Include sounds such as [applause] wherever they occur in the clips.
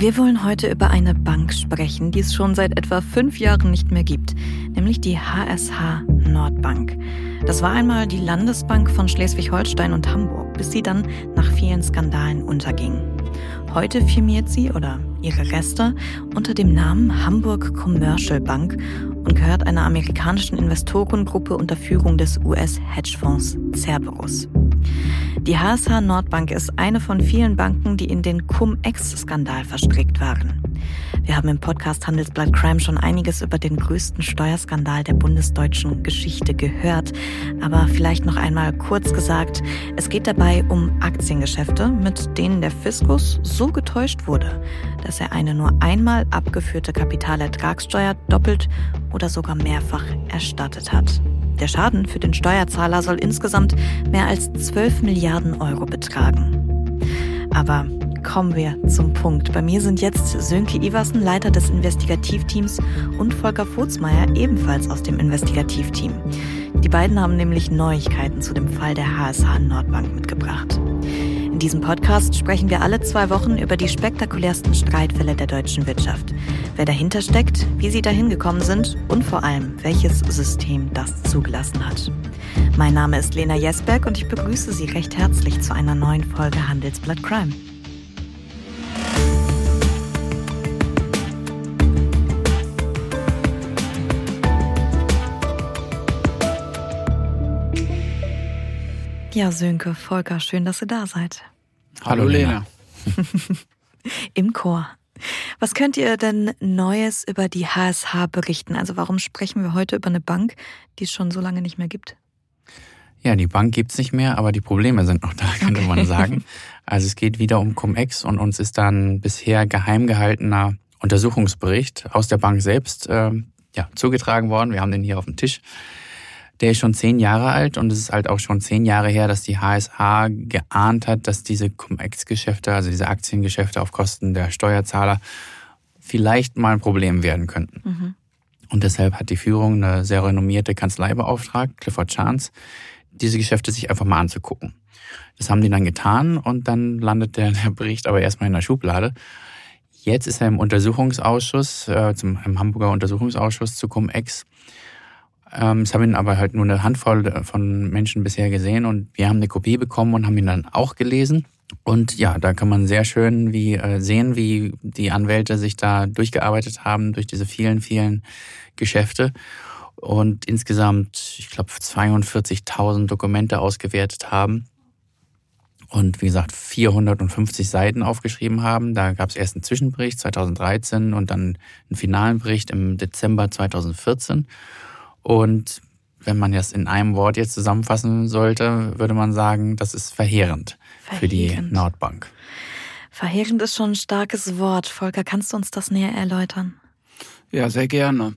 Wir wollen heute über eine Bank sprechen, die es schon seit etwa fünf Jahren nicht mehr gibt, nämlich die HSH Nordbank. Das war einmal die Landesbank von Schleswig-Holstein und Hamburg, bis sie dann nach vielen Skandalen unterging. Heute firmiert sie oder ihre Reste unter dem Namen Hamburg Commercial Bank und gehört einer amerikanischen Investorengruppe unter Führung des US-Hedgefonds Cerberus. Die HSH Nordbank ist eine von vielen Banken, die in den Cum-Ex-Skandal verstrickt waren. Wir haben im Podcast Handelsblatt Crime schon einiges über den größten Steuerskandal der bundesdeutschen Geschichte gehört. Aber vielleicht noch einmal kurz gesagt, es geht dabei um Aktiengeschäfte, mit denen der Fiskus so getäuscht wurde, dass er eine nur einmal abgeführte Kapitalertragssteuer doppelt oder sogar mehrfach erstattet hat. Der Schaden für den Steuerzahler soll insgesamt mehr als 12 Milliarden Euro betragen. Aber kommen wir zum Punkt. Bei mir sind jetzt Sönke Iversen, Leiter des Investigativteams, und Volker Furzmeier, ebenfalls aus dem Investigativteam. Die beiden haben nämlich Neuigkeiten zu dem Fall der HSH Nordbank mitgebracht. In diesem Podcast sprechen wir alle zwei Wochen über die spektakulärsten Streitfälle der deutschen Wirtschaft. Wer dahinter steckt, wie sie dahin gekommen sind und vor allem, welches System das zugelassen hat. Mein Name ist Lena Jesberg und ich begrüße Sie recht herzlich zu einer neuen Folge Handelsblatt Crime. Ja, Sönke, Volker, schön, dass ihr da seid. Hallo, Lena. [laughs] Im Chor. Was könnt ihr denn Neues über die HSH berichten? Also warum sprechen wir heute über eine Bank, die es schon so lange nicht mehr gibt? Ja, die Bank gibt es nicht mehr, aber die Probleme sind noch da, [laughs] könnte okay. man sagen. Also es geht wieder um Cum-Ex und uns ist dann bisher geheim gehaltener Untersuchungsbericht aus der Bank selbst äh, ja, zugetragen worden. Wir haben den hier auf dem Tisch. Der ist schon zehn Jahre alt und es ist halt auch schon zehn Jahre her, dass die HSH geahnt hat, dass diese Cum-Ex-Geschäfte, also diese Aktiengeschäfte auf Kosten der Steuerzahler, vielleicht mal ein Problem werden könnten. Mhm. Und deshalb hat die Führung eine sehr renommierte Kanzlei beauftragt, Clifford Chance, diese Geschäfte sich einfach mal anzugucken. Das haben die dann getan und dann landet der, [laughs] der Bericht aber erstmal in der Schublade. Jetzt ist er im Untersuchungsausschuss, äh, zum, im Hamburger Untersuchungsausschuss zu Cum-Ex es haben ihn aber halt nur eine Handvoll von Menschen bisher gesehen und wir haben eine Kopie bekommen und haben ihn dann auch gelesen. Und ja, da kann man sehr schön wie äh, sehen, wie die Anwälte sich da durchgearbeitet haben durch diese vielen, vielen Geschäfte und insgesamt, ich glaube, 42.000 Dokumente ausgewertet haben und wie gesagt 450 Seiten aufgeschrieben haben. Da gab es erst einen Zwischenbericht 2013 und dann einen finalen Bericht im Dezember 2014. Und wenn man das in einem Wort jetzt zusammenfassen sollte, würde man sagen, das ist verheerend, verheerend. für die Nordbank. Verheerend ist schon ein starkes Wort. Volker, kannst du uns das näher erläutern? Ja, sehr gerne.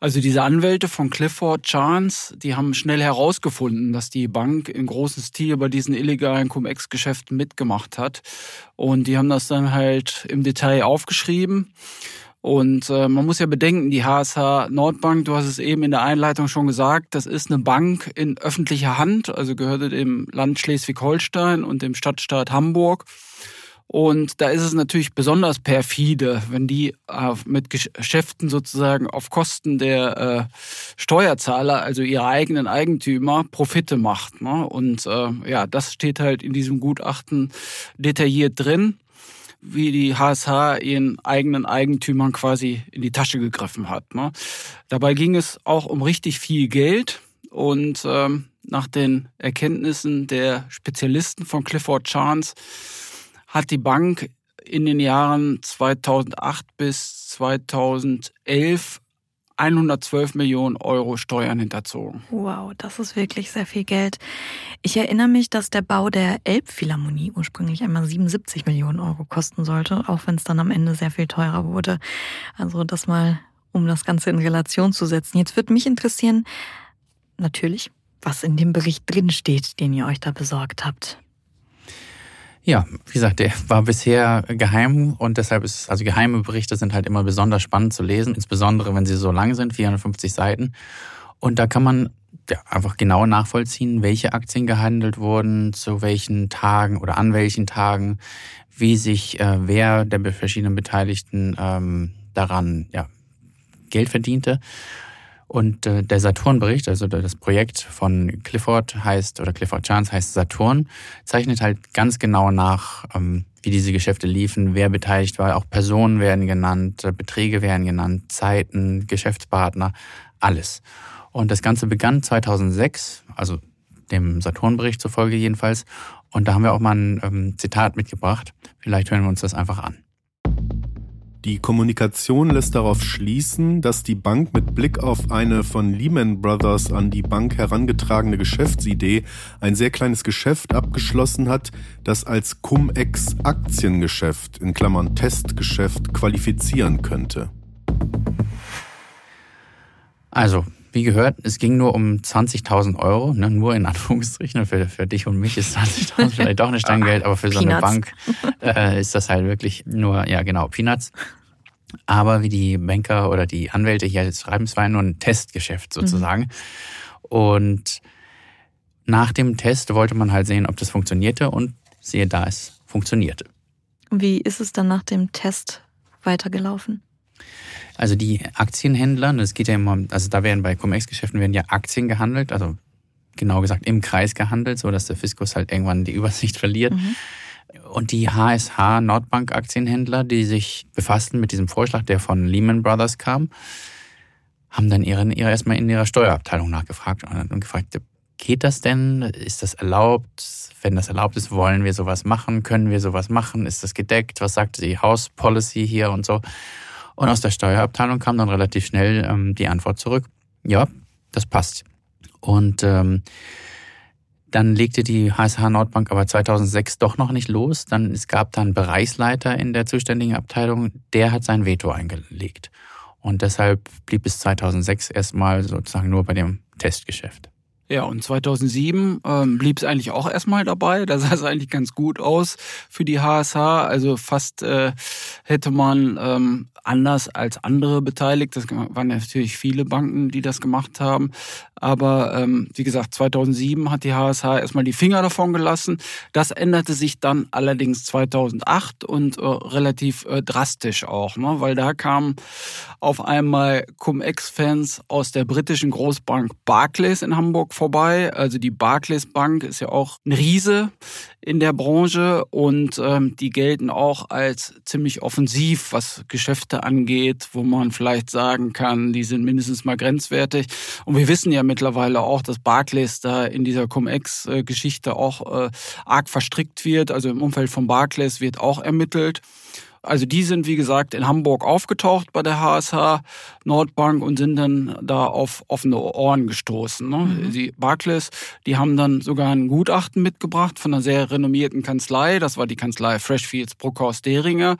Also diese Anwälte von Clifford Chance, die haben schnell herausgefunden, dass die Bank in großem Stil bei diesen illegalen Cum-Ex-Geschäften mitgemacht hat. Und die haben das dann halt im Detail aufgeschrieben und äh, man muss ja bedenken, die HSH Nordbank, du hast es eben in der Einleitung schon gesagt, das ist eine Bank in öffentlicher Hand, also gehörte dem Land Schleswig-Holstein und dem Stadtstaat Hamburg. Und da ist es natürlich besonders perfide, wenn die äh, mit Geschäften sozusagen auf Kosten der äh, Steuerzahler, also ihre eigenen Eigentümer, Profite macht. Ne? Und äh, ja, das steht halt in diesem Gutachten detailliert drin wie die HSH ihren eigenen Eigentümern quasi in die Tasche gegriffen hat. Ne? Dabei ging es auch um richtig viel Geld und ähm, nach den Erkenntnissen der Spezialisten von Clifford Chance hat die Bank in den Jahren 2008 bis 2011 112 Millionen Euro Steuern hinterzogen. Wow, das ist wirklich sehr viel Geld. Ich erinnere mich, dass der Bau der Elbphilharmonie ursprünglich einmal 77 Millionen Euro kosten sollte, auch wenn es dann am Ende sehr viel teurer wurde. Also das mal, um das Ganze in Relation zu setzen. Jetzt würde mich interessieren, natürlich, was in dem Bericht drinsteht, den ihr euch da besorgt habt. Ja, wie gesagt, der war bisher geheim und deshalb ist, also geheime Berichte sind halt immer besonders spannend zu lesen, insbesondere wenn sie so lang sind, 450 Seiten. Und da kann man ja, einfach genau nachvollziehen, welche Aktien gehandelt wurden, zu welchen Tagen oder an welchen Tagen, wie sich äh, wer der verschiedenen Beteiligten ähm, daran ja, Geld verdiente. Und äh, der Saturn-Bericht, also das Projekt von Clifford heißt, oder Clifford Chance heißt Saturn, zeichnet halt ganz genau nach, ähm, wie diese Geschäfte liefen, wer beteiligt war. Auch Personen werden genannt, äh, Beträge werden genannt, Zeiten, Geschäftspartner, alles. Und das Ganze begann 2006, also dem Saturn-Bericht zufolge jedenfalls. Und da haben wir auch mal ein ähm, Zitat mitgebracht. Vielleicht hören wir uns das einfach an. Die Kommunikation lässt darauf schließen, dass die Bank mit Blick auf eine von Lehman Brothers an die Bank herangetragene Geschäftsidee ein sehr kleines Geschäft abgeschlossen hat, das als Cum-Ex-Aktiengeschäft in Klammern Testgeschäft qualifizieren könnte. Also, wie gehört, es ging nur um 20.000 Euro, ne, nur in Anführungsstrichen. Für, für dich und mich ist 20.000 [laughs] vielleicht doch nicht Stanggeld, aber für so eine Bank äh, ist das halt wirklich nur, ja genau, Peanuts. Aber wie die Banker oder die Anwälte hier schreiben, es war nur ein Testgeschäft sozusagen. Mhm. Und nach dem Test wollte man halt sehen, ob das funktionierte und siehe da, es funktionierte. Wie ist es dann nach dem Test weitergelaufen? Also die Aktienhändler, das geht ja immer, also da werden bei Cum-Ex-Geschäften werden ja Aktien gehandelt, also genau gesagt im Kreis gehandelt, so dass der Fiskus halt irgendwann die [laughs] Übersicht verliert. Mhm. Und die HSH Nordbank Aktienhändler, die sich befassten mit diesem Vorschlag, der von Lehman Brothers kam, haben dann ihre, ihre erstmal in ihrer Steuerabteilung nachgefragt und gefragt, geht das denn? Ist das erlaubt? Wenn das erlaubt ist, wollen wir sowas machen? Können wir sowas machen? Ist das gedeckt? Was sagt die House Policy hier und so? Und aus der Steuerabteilung kam dann relativ schnell ähm, die Antwort zurück, ja, das passt. Und ähm, dann legte die HSH Nordbank aber 2006 doch noch nicht los. Dann, es gab dann Bereichsleiter in der zuständigen Abteilung, der hat sein Veto eingelegt. Und deshalb blieb es 2006 erstmal sozusagen nur bei dem Testgeschäft. Ja, und 2007 ähm, blieb es eigentlich auch erstmal dabei. Da [laughs] sah es eigentlich ganz gut aus für die HSH. Also fast äh, hätte man ähm, anders als andere beteiligt. Das waren natürlich viele Banken, die das gemacht haben. Aber ähm, wie gesagt, 2007 hat die HSH erstmal die Finger davon gelassen. Das änderte sich dann allerdings 2008 und äh, relativ äh, drastisch auch, ne? weil da kamen auf einmal Cum-Ex-Fans aus der britischen Großbank Barclays in Hamburg vorbei. Also die Barclays Bank ist ja auch ein Riese in der Branche und ähm, die gelten auch als ziemlich offensiv, was Geschäfte angeht, wo man vielleicht sagen kann, die sind mindestens mal grenzwertig. Und wir wissen ja mittlerweile auch, dass Barclays da in dieser Cum-Ex-Geschichte auch äh, arg verstrickt wird. Also im Umfeld von Barclays wird auch ermittelt. Also die sind, wie gesagt, in Hamburg aufgetaucht bei der HSH Nordbank und sind dann da auf offene Ohren gestoßen. Ne? Mhm. Die Barclays, die haben dann sogar ein Gutachten mitgebracht von einer sehr renommierten Kanzlei. Das war die Kanzlei Freshfields Bruckhaus Deringer.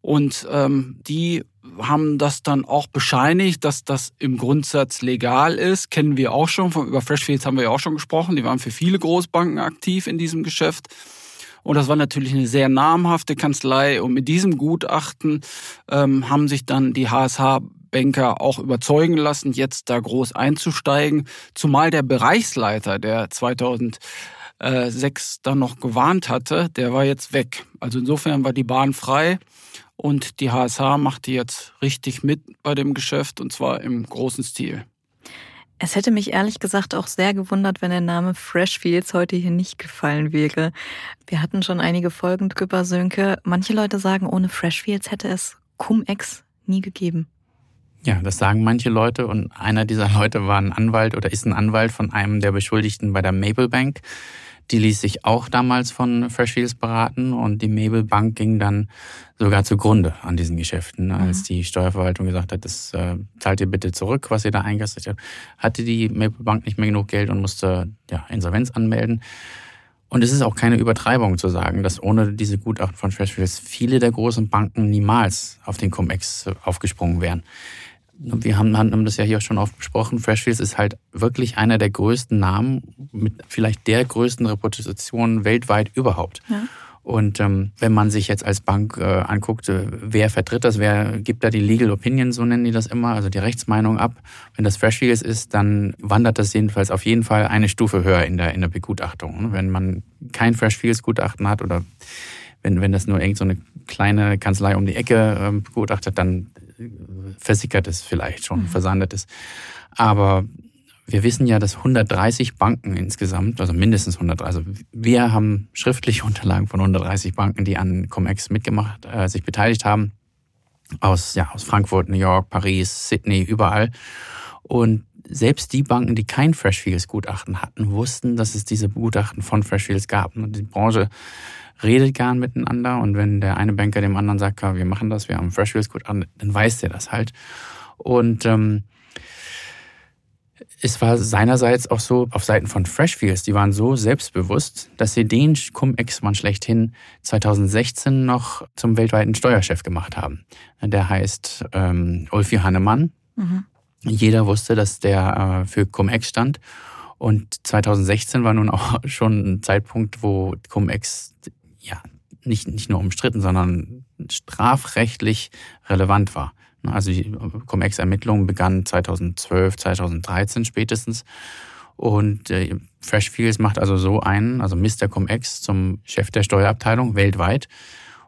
Und ähm, die haben das dann auch bescheinigt, dass das im Grundsatz legal ist. Kennen wir auch schon. Über Freshfields haben wir ja auch schon gesprochen. Die waren für viele Großbanken aktiv in diesem Geschäft. Und das war natürlich eine sehr namhafte Kanzlei. Und mit diesem Gutachten ähm, haben sich dann die HSH Banker auch überzeugen lassen, jetzt da groß einzusteigen. Zumal der Bereichsleiter, der 2006 dann noch gewarnt hatte, der war jetzt weg. Also insofern war die Bahn frei. Und die HSH machte jetzt richtig mit bei dem Geschäft und zwar im großen Stil. Es hätte mich ehrlich gesagt auch sehr gewundert, wenn der Name Freshfields heute hier nicht gefallen wäre. Wir hatten schon einige Folgen drüber, Sönke. Manche Leute sagen, ohne Freshfields hätte es Cum-Ex nie gegeben. Ja, das sagen manche Leute und einer dieser Leute war ein Anwalt oder ist ein Anwalt von einem der Beschuldigten bei der Maple Bank. Die ließ sich auch damals von Freshfields beraten und die Mabel Bank ging dann sogar zugrunde an diesen Geschäften. Mhm. Als die Steuerverwaltung gesagt hat, das äh, zahlt ihr bitte zurück, was ihr da eingastet habt, hatte die Maple Bank nicht mehr genug Geld und musste ja, Insolvenz anmelden. Und es ist auch keine Übertreibung zu sagen, dass ohne diese Gutachten von Freshfields viele der großen Banken niemals auf den Cum-Ex aufgesprungen wären. Wir haben, haben das ja hier schon oft besprochen. Freshfields ist halt wirklich einer der größten Namen mit vielleicht der größten Reputation weltweit überhaupt. Ja. Und ähm, wenn man sich jetzt als Bank äh, anguckt, äh, wer vertritt das, wer gibt da die Legal Opinion, so nennen die das immer, also die Rechtsmeinung ab. Wenn das Freshfields ist, dann wandert das jedenfalls auf jeden Fall eine Stufe höher in der, in der Begutachtung. Wenn man kein Freshfields Gutachten hat oder wenn, wenn das nur irgend so eine kleine Kanzlei um die Ecke ähm, begutachtet, dann versickert es vielleicht schon, mhm. versandet es. Aber wir wissen ja, dass 130 Banken insgesamt, also mindestens 130, also wir haben schriftliche Unterlagen von 130 Banken, die an Comex mitgemacht, äh, sich beteiligt haben. Aus, ja, aus Frankfurt, New York, Paris, Sydney, überall. Und selbst die Banken, die kein Freshfields-Gutachten hatten, wussten, dass es diese Gutachten von Freshfields gab. Und die Branche redet gern miteinander und wenn der eine Banker dem anderen sagt, wir machen das, wir haben Freshfields-Gutachten, dann weiß der das halt. Und ähm, es war seinerseits auch so auf Seiten von Freshfields, die waren so selbstbewusst, dass sie den Cum-Ex-Mann schlechthin 2016 noch zum weltweiten Steuerchef gemacht haben. Der heißt ähm, Ulfi Hannemann. Mhm. Jeder wusste, dass der äh, für Cum-Ex stand. Und 2016 war nun auch [laughs] schon ein Zeitpunkt, wo Cum-Ex ja nicht, nicht nur umstritten, sondern strafrechtlich relevant war. Also die Cum-Ex-Ermittlungen begannen 2012, 2013 spätestens. Und äh, Freshfields macht also so einen, also Mr. Cum-Ex zum Chef der Steuerabteilung weltweit.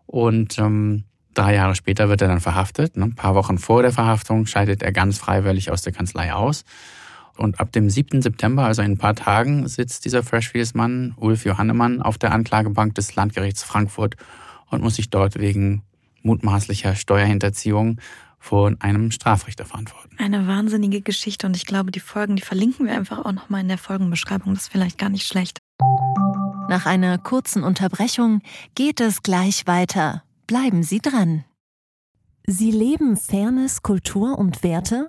Und ähm, Drei Jahre später wird er dann verhaftet. Ne? Ein paar Wochen vor der Verhaftung scheidet er ganz freiwillig aus der Kanzlei aus. Und ab dem 7. September, also in ein paar Tagen, sitzt dieser Freshfields-Mann, Ulf Johannemann, auf der Anklagebank des Landgerichts Frankfurt und muss sich dort wegen mutmaßlicher Steuerhinterziehung vor einem Strafrichter verantworten. Eine wahnsinnige Geschichte und ich glaube, die Folgen, die verlinken wir einfach auch nochmal in der Folgenbeschreibung. Das ist vielleicht gar nicht schlecht. Nach einer kurzen Unterbrechung geht es gleich weiter. Bleiben Sie dran. Sie leben Fairness, Kultur und Werte?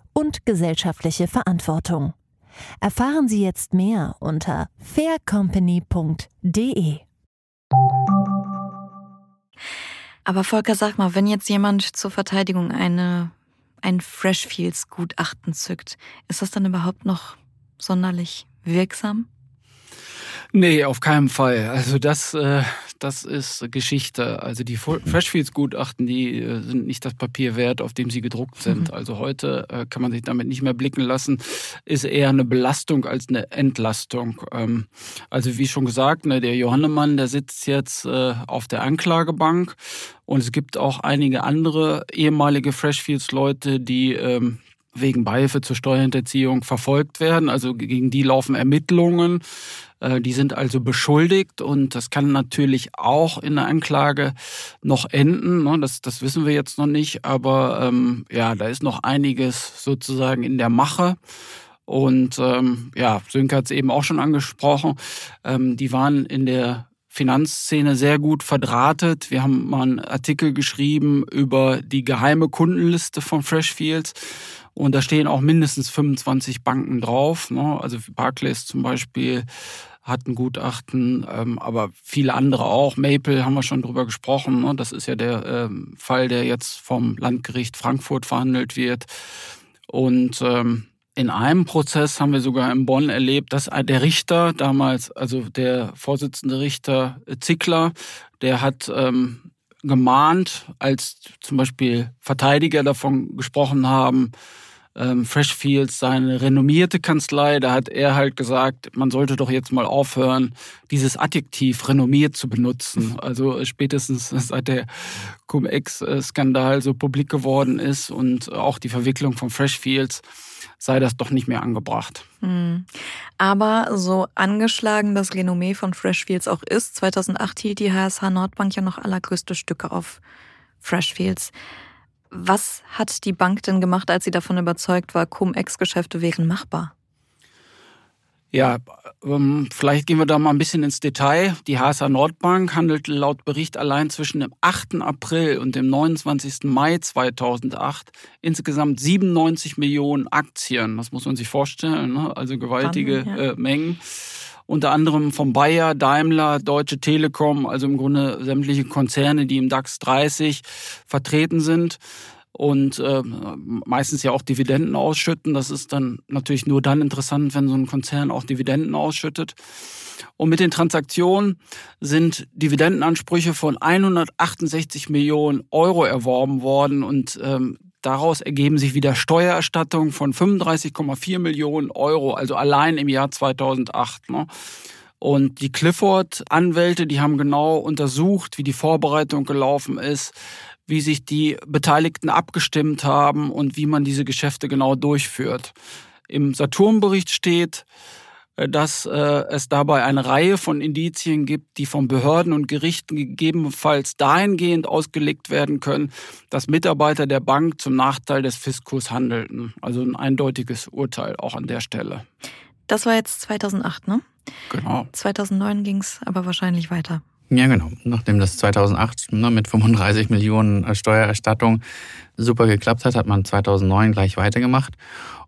und gesellschaftliche Verantwortung. Erfahren Sie jetzt mehr unter faircompany.de. Aber Volker, sag mal, wenn jetzt jemand zur Verteidigung eine, ein Freshfields-Gutachten zückt, ist das dann überhaupt noch sonderlich wirksam? Nee, auf keinen Fall. Also das, äh, das ist Geschichte. Also die Freshfields-Gutachten, die äh, sind nicht das Papier wert, auf dem sie gedruckt sind. Mhm. Also heute äh, kann man sich damit nicht mehr blicken lassen. Ist eher eine Belastung als eine Entlastung. Ähm, also wie schon gesagt, ne, der Johannemann, der sitzt jetzt äh, auf der Anklagebank und es gibt auch einige andere ehemalige Freshfields-Leute, die ähm, wegen Beihilfe zur Steuerhinterziehung verfolgt werden. Also gegen die laufen Ermittlungen. Äh, die sind also beschuldigt und das kann natürlich auch in der Anklage noch enden. Ne? Das, das wissen wir jetzt noch nicht, aber ähm, ja, da ist noch einiges sozusagen in der Mache. Und ähm, ja, Sönke hat es eben auch schon angesprochen. Ähm, die waren in der Finanzszene sehr gut verdrahtet. Wir haben mal einen Artikel geschrieben über die geheime Kundenliste von Freshfields. Und da stehen auch mindestens 25 Banken drauf. Ne? Also Barclays zum Beispiel, hat ein Gutachten, ähm, aber viele andere auch. Maple haben wir schon drüber gesprochen. Ne? Das ist ja der ähm, Fall, der jetzt vom Landgericht Frankfurt verhandelt wird. Und ähm, in einem Prozess haben wir sogar in Bonn erlebt, dass der Richter damals, also der Vorsitzende Richter Zickler, der hat ähm, gemahnt, als zum Beispiel Verteidiger davon gesprochen haben, ähm, Freshfields seine renommierte Kanzlei, da hat er halt gesagt, man sollte doch jetzt mal aufhören, dieses Adjektiv renommiert zu benutzen. [laughs] Also spätestens seit der Cum-Ex-Skandal so publik geworden ist und auch die Verwicklung von Freshfields, sei das doch nicht mehr angebracht. Hm. Aber so angeschlagen das Renommee von Freshfields auch ist, 2008 hielt die HSH Nordbank ja noch allergrößte Stücke auf Freshfields. Was hat die Bank denn gemacht, als sie davon überzeugt war, Cum-Ex-Geschäfte wären machbar? Ja, ähm, vielleicht gehen wir da mal ein bisschen ins Detail. Die HSA Nordbank handelt laut Bericht allein zwischen dem 8. April und dem 29. Mai 2008 insgesamt 97 Millionen Aktien. Das muss man sich vorstellen, ne? also gewaltige Spannend, ja. äh, Mengen. Unter anderem von Bayer, Daimler, Deutsche Telekom, also im Grunde sämtliche Konzerne, die im DAX 30 vertreten sind und äh, meistens ja auch Dividenden ausschütten. Das ist dann natürlich nur dann interessant, wenn so ein Konzern auch Dividenden ausschüttet. Und mit den Transaktionen sind Dividendenansprüche von 168 Millionen Euro erworben worden und ähm, daraus ergeben sich wieder Steuererstattungen von 35,4 Millionen Euro, also allein im Jahr 2008. Ne? Und die Clifford-Anwälte, die haben genau untersucht, wie die Vorbereitung gelaufen ist, wie sich die Beteiligten abgestimmt haben und wie man diese Geschäfte genau durchführt. Im Saturn-Bericht steht, dass äh, es dabei eine Reihe von Indizien gibt, die von Behörden und Gerichten gegebenenfalls dahingehend ausgelegt werden können, dass Mitarbeiter der Bank zum Nachteil des Fiskus handelten. Also ein eindeutiges Urteil auch an der Stelle. Das war jetzt 2008, ne? Genau. 2009 ging es aber wahrscheinlich weiter. Ja, genau. Nachdem das 2008 ne, mit 35 Millionen äh, Steuererstattung super geklappt hat, hat man 2009 gleich weitergemacht.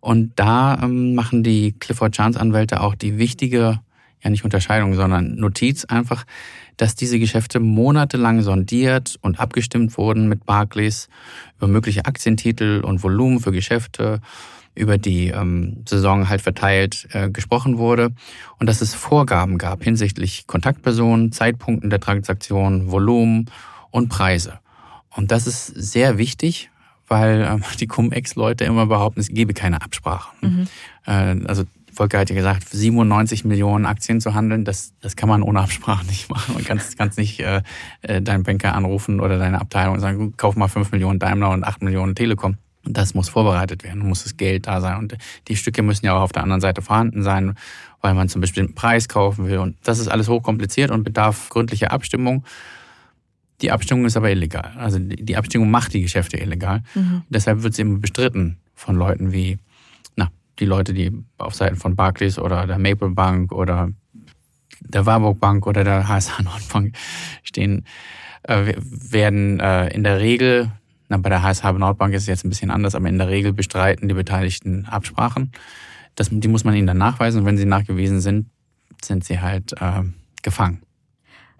Und da ähm, machen die Clifford Chance Anwälte auch die wichtige, ja nicht Unterscheidung, sondern Notiz einfach, dass diese Geschäfte monatelang sondiert und abgestimmt wurden mit Barclays über mögliche Aktientitel und Volumen für Geschäfte über die ähm, Saison halt verteilt äh, gesprochen wurde und dass es Vorgaben gab hinsichtlich Kontaktpersonen, Zeitpunkten der Transaktion, Volumen und Preise. Und das ist sehr wichtig, weil ähm, [laughs] die Cum-Ex-Leute immer behaupten, es gebe keine Absprachen. Mhm. Äh, also Volker hat ja gesagt, 97 Millionen Aktien zu handeln, das, das kann man ohne Absprache nicht machen. Man kann es nicht äh, äh, deinen Banker anrufen oder deine Abteilung und sagen, kauf mal 5 Millionen Daimler und 8 Millionen Telekom. Das muss vorbereitet werden, muss das Geld da sein. Und die Stücke müssen ja auch auf der anderen Seite vorhanden sein, weil man zum bestimmten Preis kaufen will. Und das ist alles hochkompliziert und bedarf gründlicher Abstimmung. Die Abstimmung ist aber illegal. Also die Abstimmung macht die Geschäfte illegal. Mhm. Deshalb wird sie immer bestritten von Leuten wie, na, die Leute, die auf Seiten von Barclays oder der Maple Bank oder der Warburg Bank oder der HSH Nordbank stehen, äh, werden äh, in der Regel, na, bei der HSH Nordbank ist es jetzt ein bisschen anders, aber in der Regel bestreiten die Beteiligten Absprachen. Das, die muss man ihnen dann nachweisen und wenn sie nachgewiesen sind, sind sie halt äh, gefangen.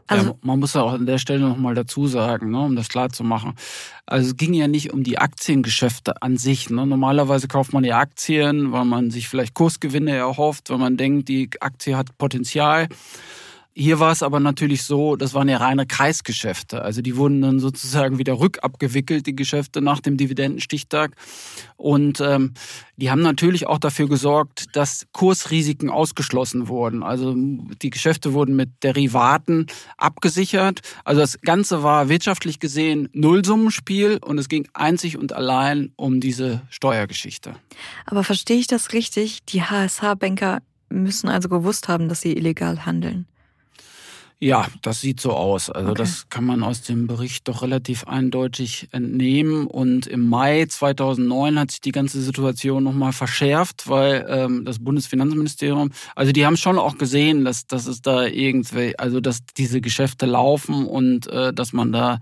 Also ja, man muss ja auch an der Stelle nochmal dazu sagen, ne, um das klar zu machen. Also es ging ja nicht um die Aktiengeschäfte an sich. Ne. Normalerweise kauft man ja Aktien, weil man sich vielleicht Kursgewinne erhofft, weil man denkt, die Aktie hat Potenzial. Hier war es aber natürlich so, das waren ja reine Kreisgeschäfte. Also die wurden dann sozusagen wieder rückabgewickelt, die Geschäfte nach dem Dividendenstichtag. Und ähm, die haben natürlich auch dafür gesorgt, dass Kursrisiken ausgeschlossen wurden. Also die Geschäfte wurden mit Derivaten abgesichert. Also das Ganze war wirtschaftlich gesehen Nullsummenspiel und es ging einzig und allein um diese Steuergeschichte. Aber verstehe ich das richtig? Die HSH-Banker müssen also gewusst haben, dass sie illegal handeln. Ja, das sieht so aus. Also okay. das kann man aus dem Bericht doch relativ eindeutig entnehmen. Und im Mai 2009 hat sich die ganze Situation nochmal verschärft, weil ähm, das Bundesfinanzministerium, also die haben schon auch gesehen, dass, dass es da irgendwie, also dass diese Geschäfte laufen und äh, dass man da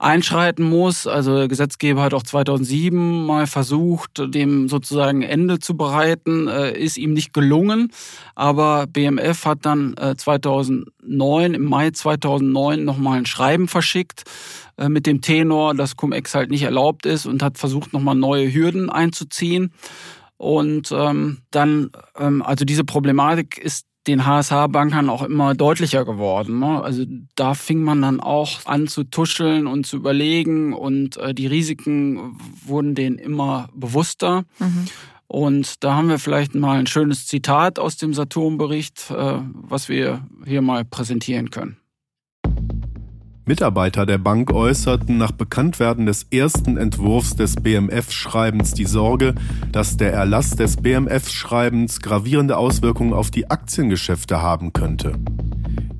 einschreiten muss. Also der Gesetzgeber hat auch 2007 mal versucht, dem sozusagen Ende zu bereiten, äh, ist ihm nicht gelungen. Aber BMF hat dann äh, 2009 2009, im Mai 2009 nochmal ein Schreiben verschickt äh, mit dem Tenor, dass Cum-Ex halt nicht erlaubt ist und hat versucht, nochmal neue Hürden einzuziehen. Und ähm, dann, ähm, also diese Problematik ist den HSH-Bankern auch immer deutlicher geworden. Ne? Also da fing man dann auch an zu tuscheln und zu überlegen und äh, die Risiken wurden denen immer bewusster. Mhm. Und da haben wir vielleicht mal ein schönes Zitat aus dem Saturn-Bericht, äh, was wir hier mal präsentieren können. Mitarbeiter der Bank äußerten nach Bekanntwerden des ersten Entwurfs des BMF-Schreibens die Sorge, dass der Erlass des BMF-Schreibens gravierende Auswirkungen auf die Aktiengeschäfte haben könnte.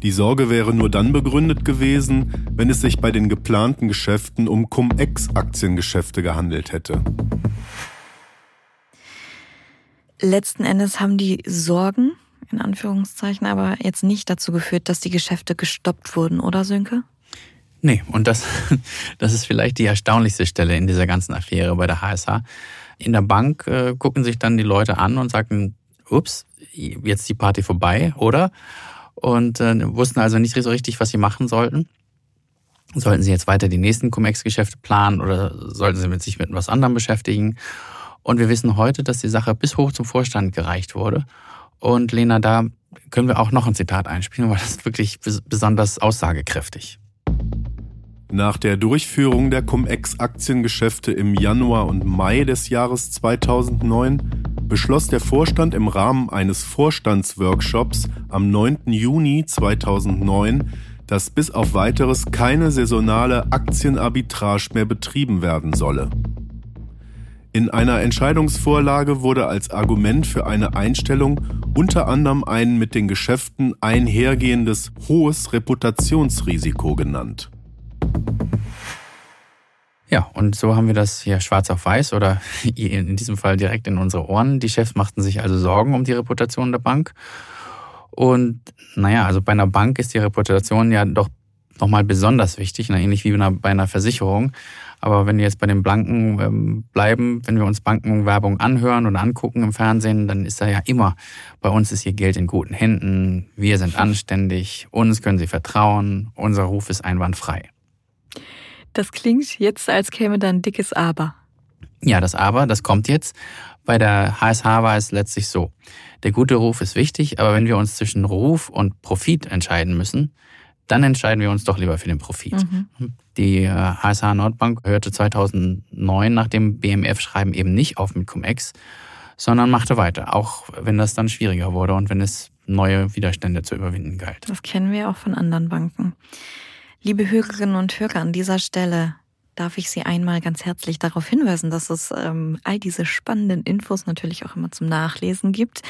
Die Sorge wäre nur dann begründet gewesen, wenn es sich bei den geplanten Geschäften um Cum-Ex-Aktiengeschäfte gehandelt hätte. Letzten Endes haben die Sorgen, in Anführungszeichen, aber jetzt nicht dazu geführt, dass die Geschäfte gestoppt wurden, oder Sönke? Nee, und das, [laughs] das ist vielleicht die erstaunlichste Stelle in dieser ganzen Affäre bei der HSH. In der Bank äh, gucken sich dann die Leute an und sagen, ups, jetzt die Party vorbei, oder? Und äh, wussten also nicht so richtig, was sie machen sollten. Sollten sie jetzt weiter die nächsten Cum-Ex-Geschäfte planen oder sollten sie mit sich mit etwas anderem beschäftigen? Und wir wissen heute, dass die Sache bis hoch zum Vorstand gereicht wurde. Und Lena, da können wir auch noch ein Zitat einspielen, weil das ist wirklich besonders aussagekräftig. Nach der Durchführung der Cum-Ex-Aktiengeschäfte im Januar und Mai des Jahres 2009 beschloss der Vorstand im Rahmen eines Vorstandsworkshops am 9. Juni 2009, dass bis auf weiteres keine saisonale Aktienarbitrage mehr betrieben werden solle. In einer Entscheidungsvorlage wurde als Argument für eine Einstellung unter anderem ein mit den Geschäften einhergehendes hohes Reputationsrisiko genannt. Ja, und so haben wir das hier schwarz auf weiß oder [laughs] in diesem Fall direkt in unsere Ohren. Die Chefs machten sich also Sorgen um die Reputation der Bank. Und naja, also bei einer Bank ist die Reputation ja doch nochmal besonders wichtig, ähnlich wie bei einer Versicherung. Aber wenn wir jetzt bei den Banken ähm, bleiben, wenn wir uns Bankenwerbung anhören und angucken im Fernsehen, dann ist da ja immer, bei uns ist hier Geld in guten Händen, wir sind anständig, uns können Sie vertrauen, unser Ruf ist einwandfrei. Das klingt jetzt, als käme dann dickes Aber. Ja, das Aber, das kommt jetzt. Bei der HSH war es letztlich so. Der gute Ruf ist wichtig, aber wenn wir uns zwischen Ruf und Profit entscheiden müssen, dann entscheiden wir uns doch lieber für den Profit. Mhm. Die HSH äh, Nordbank hörte 2009 nach dem BMF-Schreiben eben nicht auf mit Cum-Ex, sondern machte weiter, auch wenn das dann schwieriger wurde und wenn es neue Widerstände zu überwinden galt. Das kennen wir auch von anderen Banken. Liebe Hörerinnen und Hörer, an dieser Stelle darf ich Sie einmal ganz herzlich darauf hinweisen, dass es ähm, all diese spannenden Infos natürlich auch immer zum Nachlesen gibt.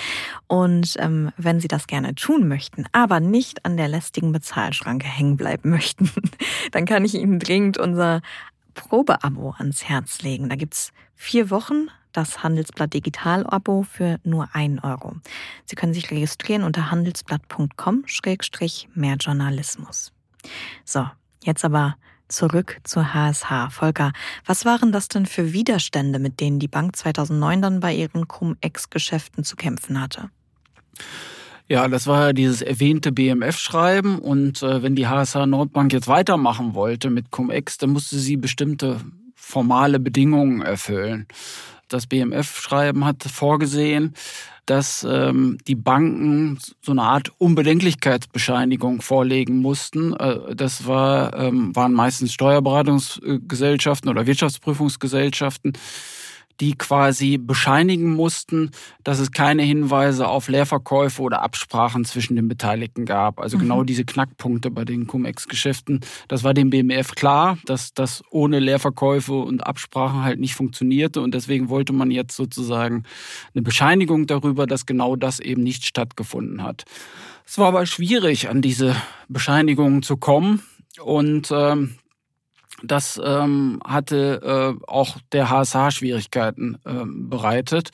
Und ähm, wenn Sie das gerne tun möchten, aber nicht an der lästigen Bezahlschranke hängen bleiben [laughs] möchten, dann kann ich Ihnen dringend unser Probeabo ans Herz legen. Da gibt's vier Wochen das Handelsblatt Digital-Abo für nur ein Euro. Sie können sich registrieren unter handelsblatt.com-mehr Journalismus. So, jetzt aber zurück zur HSH. Volker, was waren das denn für Widerstände, mit denen die Bank 2009 dann bei ihren Cum-Ex-Geschäften zu kämpfen hatte? Ja, das war ja dieses erwähnte BMF-Schreiben und äh, wenn die HSH Nordbank jetzt weitermachen wollte mit Cum-Ex, dann musste sie bestimmte formale Bedingungen erfüllen. Das BMF-Schreiben hat vorgesehen, dass ähm, die Banken so eine Art Unbedenklichkeitsbescheinigung vorlegen mussten. Äh, das war, ähm, waren meistens Steuerberatungsgesellschaften oder Wirtschaftsprüfungsgesellschaften, die quasi bescheinigen mussten, dass es keine Hinweise auf Leerverkäufe oder Absprachen zwischen den Beteiligten gab. Also genau mhm. genau diese Knackpunkte bei den Cum-Ex-Geschäften. Das war dem BMF klar, dass das ohne Leerverkäufe und Absprachen halt nicht funktionierte. Und deswegen wollte man jetzt sozusagen eine Bescheinigung darüber, dass genau das eben nicht stattgefunden hat. Es war aber schwierig, an diese Bescheinigungen zu kommen. Und ähm, das ähm, hatte äh, auch der HSH Schwierigkeiten äh, bereitet.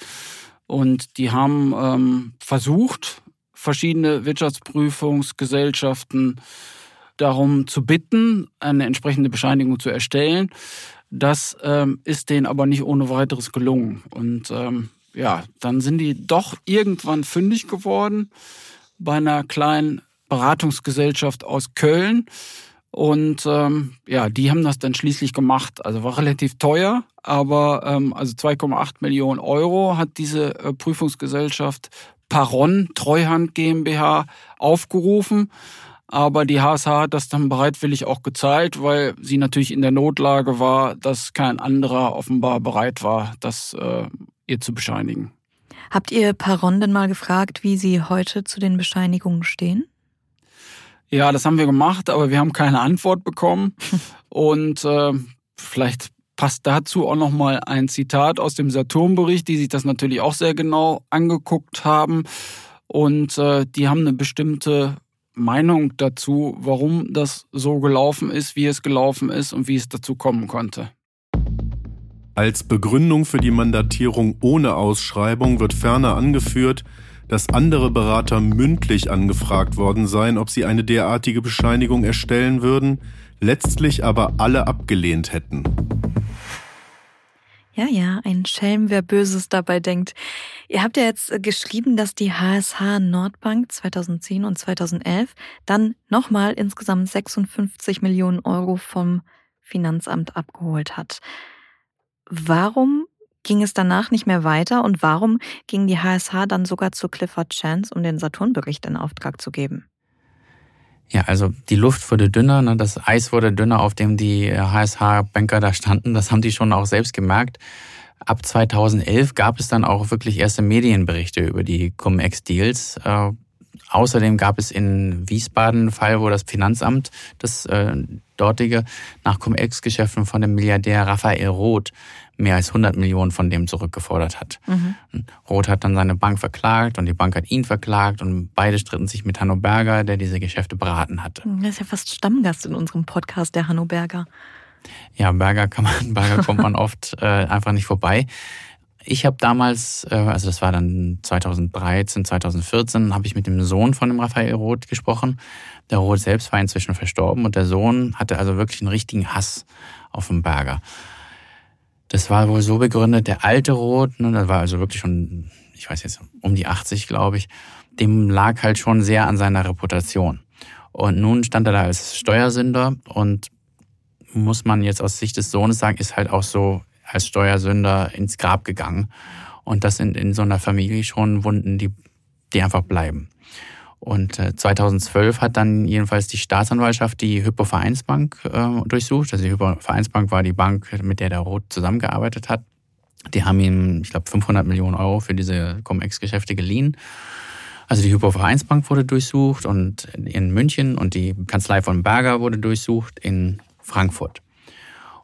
Und die haben ähm, versucht, verschiedene Wirtschaftsprüfungsgesellschaften darum zu bitten, eine entsprechende Bescheinigung zu erstellen. Das ähm, ist denen aber nicht ohne weiteres gelungen. Und ähm, ja, dann sind die doch irgendwann fündig geworden bei einer kleinen Beratungsgesellschaft aus Köln, und ähm, ja, die haben das dann schließlich gemacht. Also war relativ teuer, aber ähm, also 2,8 Millionen Euro hat diese äh, Prüfungsgesellschaft Paron Treuhand GmbH aufgerufen. Aber die HSH hat das dann bereitwillig auch gezahlt, weil sie natürlich in der Notlage war, dass kein anderer offenbar bereit war, das äh, ihr zu bescheinigen. Habt ihr Paron denn mal gefragt, wie sie heute zu den Bescheinigungen stehen? Ja, das haben wir gemacht, aber wir haben keine Antwort bekommen. [laughs] Und äh, vielleicht passt dazu auch noch mal ein Zitat aus dem Saturn-Bericht, die sich das natürlich auch sehr genau angeguckt haben. Und äh, die haben eine bestimmte Meinung dazu, warum das so gelaufen ist, wie es gelaufen ist und wie es dazu kommen konnte. Als Begründung für die Mandatierung ohne Ausschreibung wird ferner angeführt, dass andere Berater mündlich angefragt worden seien, ob sie eine derartige Bescheinigung erstellen würden, letztlich aber alle abgelehnt hätten. Ja, ja, ein Schelm, wer Böses dabei denkt. Ihr habt ja jetzt geschrieben, dass die HSH Nordbank 2010 und 2011 dann nochmal insgesamt 56 Millionen Euro vom Finanzamt abgeholt hat. Warum ging es danach nicht mehr weiter und warum ging die HSH dann sogar zu Clifford Chance, um den Saturnbericht in Auftrag zu geben? Ja, also die Luft wurde dünner, ne, das Eis wurde dünner, auf dem die HSH-Banker da standen. Das haben die schon auch selbst gemerkt. Ab 2011 gab es dann auch wirklich erste Medienberichte über die Cum-Ex-Deals. Äh, außerdem gab es in Wiesbaden einen Fall, wo das Finanzamt, das äh, dortige, nach Cum-Ex-Geschäften von dem Milliardär Raphael Roth mehr als 100 Millionen von dem zurückgefordert hat. Mhm. Roth hat dann seine Bank verklagt und die Bank hat ihn verklagt und beide stritten sich mit Hanno Berger, der diese Geschäfte beraten hatte. Er ist ja fast Stammgast in unserem Podcast, der Hanno Berger. Ja, Berger kann man, [laughs] Berger kommt man oft äh, einfach nicht vorbei. Ich habe damals, äh, also das war dann 2013, 2014, habe ich mit dem Sohn von dem Raphael Roth gesprochen. Der Roth selbst war inzwischen verstorben und der Sohn hatte also wirklich einen richtigen Hass auf den Berger. Das war wohl so begründet, der alte Roth, ne, das war also wirklich schon, ich weiß jetzt, um die 80, glaube ich, dem lag halt schon sehr an seiner Reputation. Und nun stand er da als Steuersünder und muss man jetzt aus Sicht des Sohnes sagen, ist halt auch so als Steuersünder ins Grab gegangen. Und das sind in so einer Familie schon Wunden, die, die einfach bleiben. Und 2012 äh, hat dann jedenfalls die Staatsanwaltschaft die Hypo Vereinsbank äh, durchsucht. Also die Hypo Vereinsbank war die Bank, mit der der Roth zusammengearbeitet hat. Die haben ihm, ich glaube, 500 Millionen Euro für diese Cum-Ex-Geschäfte geliehen. Also die Hypo Vereinsbank wurde durchsucht und in München und die Kanzlei von Berger wurde durchsucht in Frankfurt.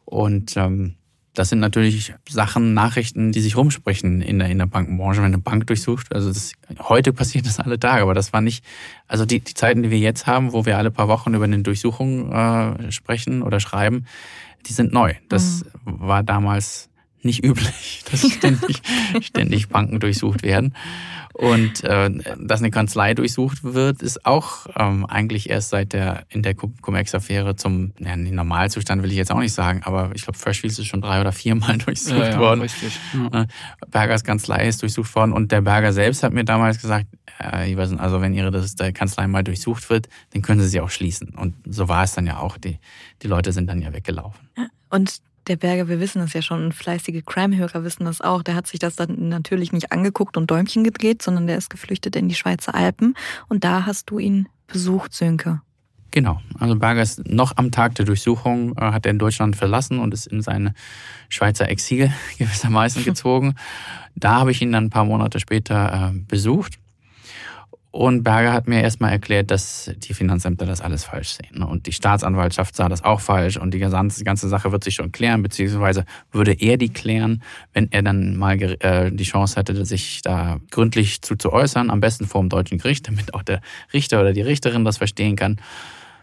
Und ähm, das sind natürlich Sachen, Nachrichten, die sich rumsprechen in der, in der Bankenbranche, wenn eine Bank durchsucht. Also das, heute passiert das alle Tage, aber das war nicht, also die, die Zeiten, die wir jetzt haben, wo wir alle paar Wochen über eine Durchsuchung äh, sprechen oder schreiben, die sind neu. Das mhm. war damals nicht üblich, [laughs] dass ständig, ständig Banken durchsucht werden. Und äh, dass eine Kanzlei durchsucht wird, ist auch ähm, eigentlich erst seit der in der Cum-Ex-Affäre zum ja, Normalzustand will ich jetzt auch nicht sagen, aber ich glaube, Freshfields ist schon drei oder viermal [laughs] durchsucht ja, ja, worden. Richtig. Ja. Bergers Kanzlei ist durchsucht worden und der Berger selbst hat mir damals gesagt, äh, ich weiß nicht, also wenn ihre das, der Kanzlei mal durchsucht wird, dann können sie sie auch schließen. Und so war es dann ja auch. Die, die Leute sind dann ja weggelaufen. Und der Berger, wir wissen das ja schon, fleißige Crime-Hörer wissen das auch, der hat sich das dann natürlich nicht angeguckt und Däumchen gedreht, sondern der ist geflüchtet in die Schweizer Alpen. Und da hast du ihn besucht, Sönke. Genau. Also Berger ist noch am Tag der Durchsuchung, äh, hat er in Deutschland verlassen und ist in seine Schweizer Exil [laughs] gewissermaßen [laughs] gezogen. da habe ich ihn dann ein paar Monate später äh, besucht. Und Berger hat mir erstmal erklärt, dass die Finanzämter das alles falsch sehen. Ne? Und die Staatsanwaltschaft sah das auch falsch. Und die ganze Sache wird sich schon klären, beziehungsweise würde er die klären, wenn er dann mal äh, die Chance hätte, sich da gründlich zu, zu äußern, am besten vor dem deutschen Gericht, [laughs] damit auch der Richter oder die Richterin das verstehen kann.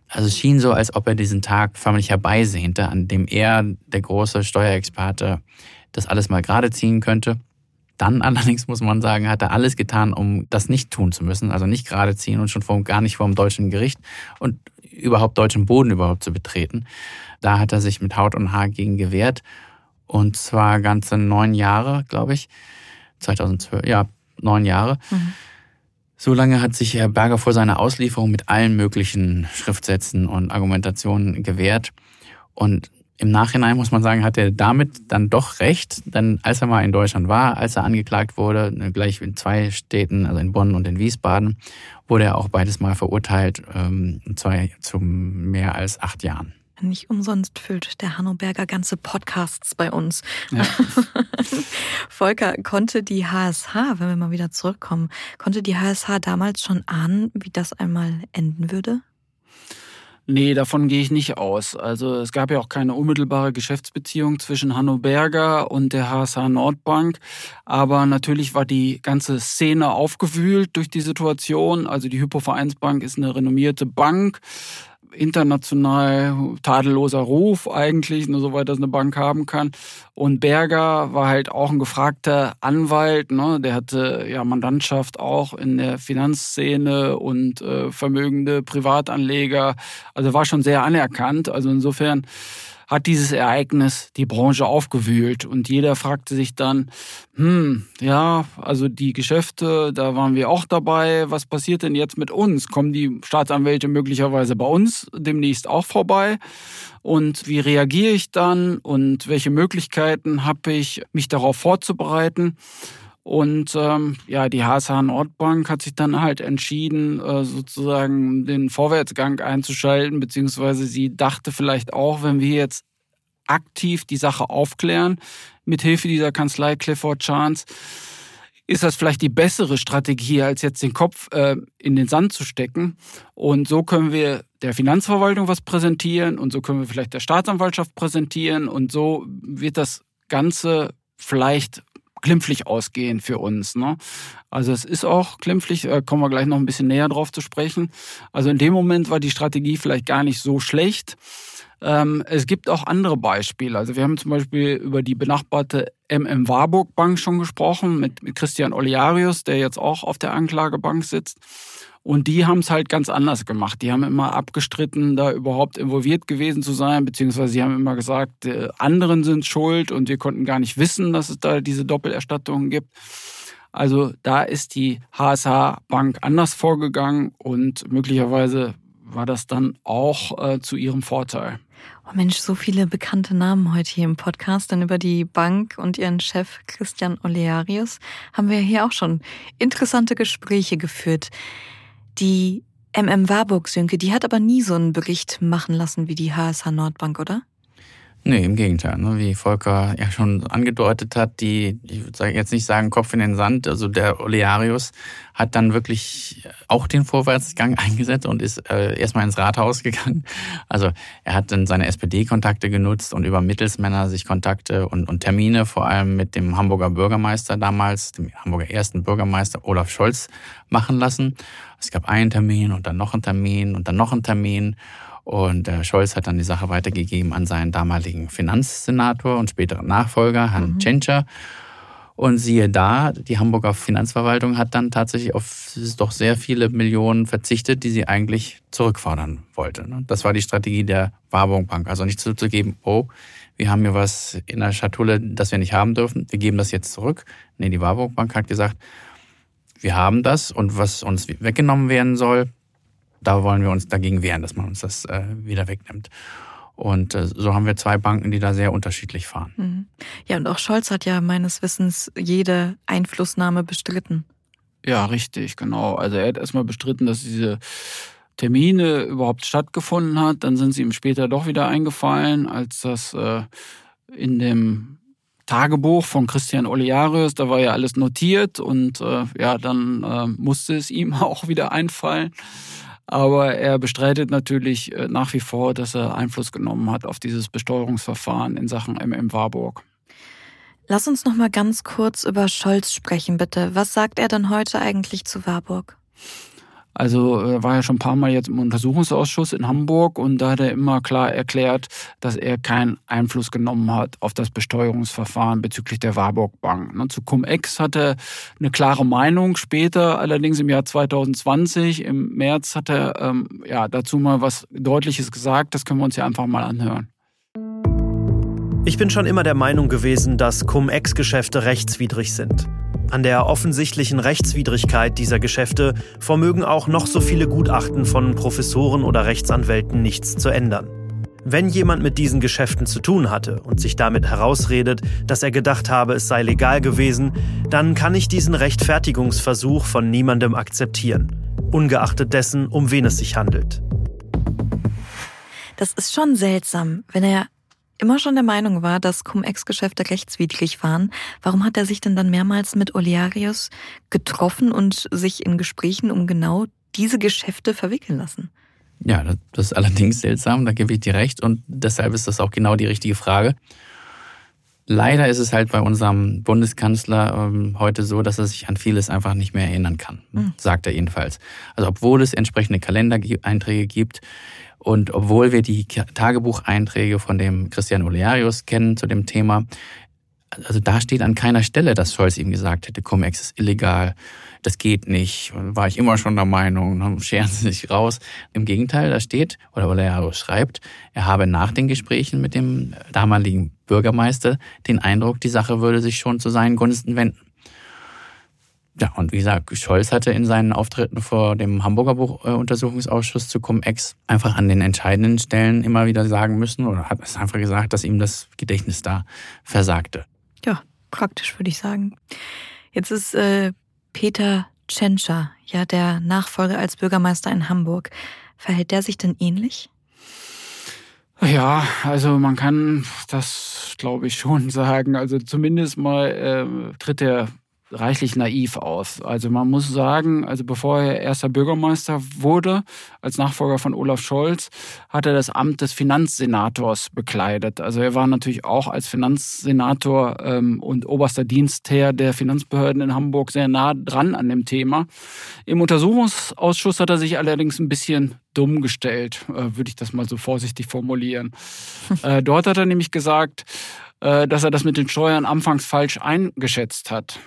Also es schien so, als ob er diesen Tag förmlich herbeisehnte, an dem er, der große Steuerexperte, das alles mal gerade ziehen könnte. Dann [laughs] allerdings muss man sagen, hat er alles getan, um das nicht tun zu müssen, also nicht gerade ziehen und schon vor, gar nicht vor dem deutschen Gericht und überhaupt deutschen Boden überhaupt zu betreten. Da hat er sich mit Haut und Haar gegen gewehrt und zwar ganze neun Jahre, glaube ich, 2012, ja, neun Jahre. Mhm. So lange hat sich Herr Berger vor seiner Auslieferung mit allen möglichen Schriftsätzen und Argumentationen gewehrt. Und im Nachhinein muss man sagen, hat er damit dann doch recht, denn als er mal in Deutschland war, als er angeklagt wurde, ne, gleich in zwei Städten, also in Bonn und in Wiesbaden, wurde er auch beides mal verurteilt, ähm, und zwar zu mehr als acht Jahren. Nicht umsonst füllt der Hanno Berger ganze Podcasts bei uns. Ja. [laughs] Volker, konnte die HSH, wenn wir mal wieder zurückkommen, konnte die HSH damals schon ahnen, wie das einmal enden würde? Nee, davon gehe ich nicht aus. Also es gab ja auch keine unmittelbare Geschäftsbeziehung zwischen Hanno Berger und der HSH Nordbank. Aber natürlich war die ganze Szene aufgewühlt durch die Situation. Also die Hypo Vereinsbank ist eine renommierte Bank international tadelloser Ruf eigentlich, nur soweit das eine Bank haben kann. Und Berger war halt auch ein gefragter Anwalt, ne? der hatte ja Mandantschaft auch in der Finanzszene und äh, vermögende Privatanleger. Also war schon sehr anerkannt. Also insofern hat dieses Ereignis die Branche aufgewühlt und jeder fragte sich dann, hm, ja, also die Geschäfte, da waren wir auch dabei, was passiert denn jetzt mit uns? Kommen die Staatsanwälte möglicherweise bei uns demnächst auch vorbei? Und wie reagiere ich dann und welche Möglichkeiten habe ich, mich darauf vorzubereiten? Und ähm, ja, die HSH Nordbank hat sich dann halt entschieden, äh, sozusagen den Vorwärtsgang einzuschalten, beziehungsweise sie dachte vielleicht auch, wenn wir jetzt aktiv die Sache aufklären, mit Hilfe dieser Kanzlei Clifford Chance, ist das vielleicht die bessere Strategie, als jetzt den Kopf äh, in den Sand zu stecken. Und so können wir der Finanzverwaltung was präsentieren und so können wir vielleicht der Staatsanwaltschaft präsentieren und so wird das Ganze vielleicht glimpflich ausgehen für uns. Ne? Also es ist auch glimpflich, äh, kommen wir gleich noch ein bisschen näher drauf zu sprechen. Also in dem Moment war die Strategie vielleicht gar nicht so schlecht. Ähm, es gibt auch andere Beispiele. Also wir haben zum Beispiel über die benachbarte MM Warburg Bank schon gesprochen mit, mit Christian Oliarius, der jetzt auch auf der Anklagebank sitzt. Und die haben es halt ganz anders gemacht. Die haben immer abgestritten, da überhaupt involviert gewesen zu sein, beziehungsweise sie haben immer gesagt, äh, anderen sind schuld und wir konnten gar nicht wissen, dass es da diese Doppelerstattungen gibt. Also da ist die HSH Bank anders vorgegangen und möglicherweise war das dann auch äh, zu ihrem Vorteil. Oh Mensch, so viele bekannte Namen heute hier im Podcast. Denn über die Bank und ihren Chef Christian Olearius haben wir hier auch schon interessante Gespräche geführt. Die MM Warburg-Sönke, die hat aber nie so einen Bericht machen lassen wie die HSH Nordbank, oder? Nee, im Gegenteil. Ne? Wie Volker ja schon angedeutet hat, die, ich würde jetzt nicht sagen Kopf in den Sand, also der Olearius hat dann wirklich auch den Vorwärtsgang [laughs] eingesetzt und ist äh, erstmal ins Rathaus gegangen. Also er hat dann seine SPD-Kontakte genutzt und über Mittelsmänner sich Kontakte und, und Termine vor allem mit dem Hamburger Bürgermeister damals, dem Hamburger ersten Bürgermeister Olaf Scholz machen lassen. Es gab einen Termin und dann noch einen Termin und dann noch einen Termin. Und äh, Scholz hat dann die Sache weitergegeben an seinen damaligen Finanzsenator und späteren Nachfolger, Herrn mhm. Tschentscher. Und siehe da, die Hamburger Finanzverwaltung hat dann tatsächlich auf doch sehr viele Millionen verzichtet, die sie eigentlich zurückfordern wollte. Ne? Das war die Strategie der Warburg Bank. Also nicht zuzugeben, oh, wir haben hier was in der Schatulle, das wir nicht haben dürfen, wir geben das jetzt zurück. Nee, die Warburg Bank hat gesagt, wir haben das und was uns weggenommen werden soll, da wollen wir uns dagegen wehren, dass man uns das äh, wieder wegnimmt. Und äh, so haben wir zwei Banken, die da sehr unterschiedlich fahren. Mhm. Ja, und auch Scholz hat ja meines Wissens jede Einflussnahme bestritten. Ja, richtig, genau. Also er hat erstmal bestritten, dass diese Termine überhaupt stattgefunden hat. Dann sind sie ihm später doch wieder eingefallen, als das äh, in dem Tagebuch von Christian Olearius, da war ja alles notiert und äh, ja, dann äh, musste es ihm [laughs] auch wieder einfallen. Aber er bestreitet natürlich äh, nach wie vor, dass er Einfluss genommen hat auf dieses Besteuerungsverfahren in Sachen MM Warburg. Lass uns noch mal ganz kurz über Scholz sprechen, bitte. Was sagt er denn heute eigentlich zu Warburg? Also er war ja schon ein paar Mal jetzt im Untersuchungsausschuss in Hamburg und da hat er immer klar erklärt, dass er keinen Einfluss genommen hat auf das Besteuerungsverfahren bezüglich der Warburg Bank. Ne, zu Cum-Ex hat er eine klare Meinung. Später, allerdings im Jahr 2020, im März, hat er ähm, ja, dazu mal was Deutliches gesagt. Das können wir uns ja einfach mal anhören. Ich bin schon immer der Meinung gewesen, dass Cum-Ex-Geschäfte rechtswidrig sind. An der offensichtlichen Rechtswidrigkeit dieser Geschäfte vermögen auch noch so viele Gutachten von Professoren oder Rechtsanwälten nichts zu ändern. Wenn jemand mit diesen Geschäften zu tun hatte und sich damit herausredet, dass er gedacht habe, es sei legal gewesen, dann kann ich diesen Rechtfertigungsversuch von niemandem akzeptieren, ungeachtet dessen, um wen es sich handelt. Das ist schon seltsam, wenn er immer schon der Meinung war, dass Cum-Ex-Geschäfte rechtswidrig waren, warum hat er sich denn dann mehrmals mit Olearius getroffen und sich in Gesprächen um genau diese Geschäfte verwickeln lassen? Ja, das ist allerdings seltsam, da gebe ich dir recht und deshalb ist das auch genau die richtige Frage. Leider ist es halt bei unserem Bundeskanzler ähm, heute so, dass er sich an vieles einfach nicht mehr erinnern kann, mhm. sagt er jedenfalls. Also obwohl es entsprechende Kalendereinträge gibt, und obwohl wir die Tagebucheinträge von dem Christian Olearius kennen zu dem Thema, also da steht an keiner Stelle, dass Scholz ihm gesagt hätte, Cum-Ex ist illegal, das geht nicht, war ich immer schon der Meinung, dann scheren Sie sich raus. Im Gegenteil, da steht, oder Valero schreibt, er habe nach den Gesprächen mit dem damaligen Bürgermeister den Eindruck, die Sache würde sich schon zu seinen Gunsten wenden. Ja, und wie gesagt, Scholz hatte in seinen Auftritten vor dem Hamburger Buchuntersuchungsausschuss zu Cum-Ex einfach an den entscheidenden Stellen immer wieder sagen müssen oder hat es einfach gesagt, dass ihm das Gedächtnis da versagte. Ja, praktisch würde ich sagen. Jetzt ist äh, Peter Tschentscher ja der Nachfolger als Bürgermeister in Hamburg. Verhält der sich denn ähnlich? Ja, also man kann das, glaube ich, schon [laughs] sagen. Also zumindest mal äh, tritt er reichlich naiv aus. Also man muss sagen, also bevor er erster Bürgermeister wurde, als Nachfolger von Olaf Scholz, hat er das Amt des Finanzsenators bekleidet. Also er war natürlich auch als Finanzsenator ähm, und oberster Dienstherr der Finanzbehörden in Hamburg sehr nah dran an dem Thema. Im Untersuchungsausschuss hat er sich allerdings ein bisschen dumm gestellt, äh, würde ich das mal so vorsichtig formulieren. [laughs] äh, dort hat er nämlich gesagt, dass er das mit den Steuern anfangs falsch eingeschätzt hat.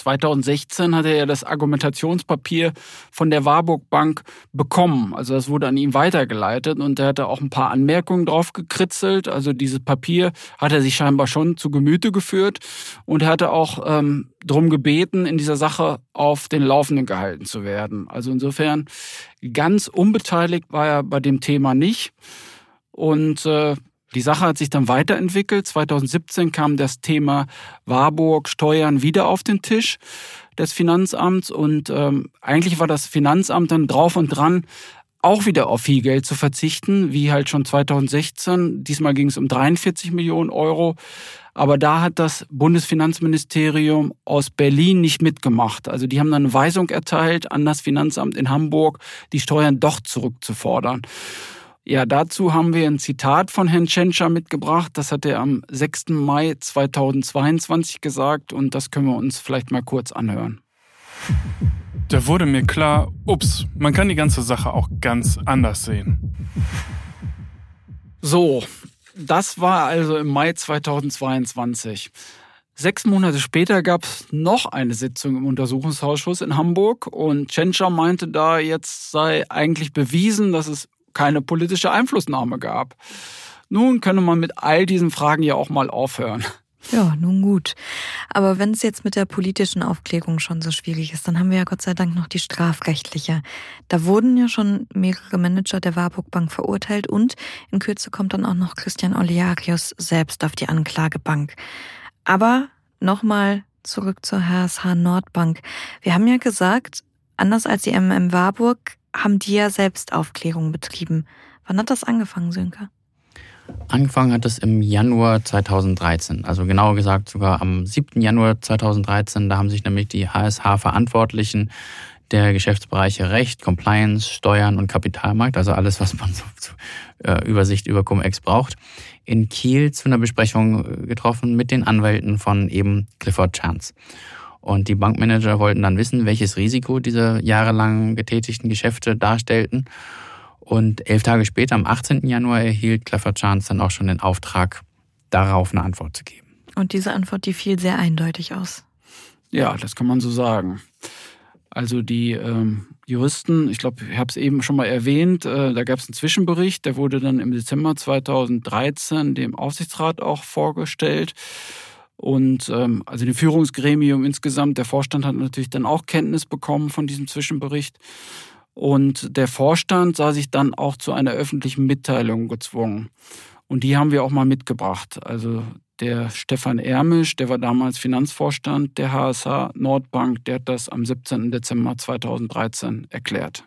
2016 hatte er das Argumentationspapier von der Warburg Bank bekommen. Also das wurde an ihn weitergeleitet und er hatte auch ein paar Anmerkungen drauf gekritzelt. Also dieses Papier hat er sich scheinbar schon zu Gemüte geführt und er hatte auch ähm, darum gebeten, in dieser Sache auf den Laufenden gehalten zu werden. Also insofern ganz unbeteiligt war er bei dem Thema nicht. Und äh, die Sache hat sich dann weiterentwickelt. 2017 kam das Thema Warburg Steuern wieder auf den Tisch des Finanzamts und ähm, eigentlich war das Finanzamt dann drauf und dran, auch wieder auf viel Geld zu verzichten, wie halt schon 2016. Diesmal ging es um 43 Millionen Euro. Aber da hat das Bundesfinanzministerium aus Berlin nicht mitgemacht. Also die haben dann eine Weisung erteilt an das Finanzamt in Hamburg, die Steuern doch zurückzufordern. Ja, dazu haben wir ein Zitat von Herrn Tschentscher mitgebracht. Das hat er am 6. Mai 2022 gesagt und das können wir uns vielleicht mal kurz anhören. Da wurde mir klar, ups, man kann die ganze Sache auch ganz anders sehen. So, das war also im Mai 2022. Sechs Monate später gab es noch eine Sitzung im Untersuchungsausschuss in Hamburg und Tschentscher meinte da, jetzt sei eigentlich bewiesen, dass es keine politische Einflussnahme gab. Nun könne man mit all diesen Fragen ja auch mal aufhören. Ja, nun gut. Aber wenn es jetzt mit der politischen Aufklärung schon so schwierig ist, dann haben wir ja Gott sei Dank noch die strafrechtliche. Da wurden ja schon mehrere Manager der Warburg Bank verurteilt und in Kürze kommt dann auch noch Christian Oliarius selbst auf die Anklagebank. Aber nochmal zurück zur HSH Nordbank. Wir haben ja gesagt, anders als die MM Warburg haben die ja selbst Aufklärung betrieben. Wann hat das angefangen, Sönke? Angefangen hat es im Januar 2013, also genauer gesagt sogar am 7. Januar 2013. Da haben sich nämlich die HSH-Verantwortlichen der Geschäftsbereiche Recht, Compliance, Steuern und Kapitalmarkt, also alles, was man so zur äh, Übersicht über Cum-Ex braucht, in Kiel zu einer Besprechung getroffen mit den Anwälten von eben Clifford Chance. Und die Bankmanager wollten dann wissen, welches Risiko diese jahrelang getätigten Geschäfte darstellten. Und elf Tage später, am 18. Januar, erhielt Clifford Chance dann auch schon den Auftrag, darauf eine Antwort zu geben. Und diese Antwort, die fiel sehr eindeutig aus. Ja, das kann man so sagen. Also die ähm, Juristen, ich glaube, ich habe es eben schon mal erwähnt, äh, da gab es einen Zwischenbericht, der wurde dann im Dezember 2013 dem Aufsichtsrat auch vorgestellt. Und ähm, also dem Führungsgremium insgesamt, der Vorstand hat natürlich dann auch Kenntnis bekommen von diesem Zwischenbericht. Und der Vorstand sah sich dann auch zu einer öffentlichen Mitteilung gezwungen. Und die haben wir auch mal mitgebracht. Also der Stefan Ermisch, der war damals Finanzvorstand der HSH Nordbank, der hat das am 17. Dezember 2013 erklärt.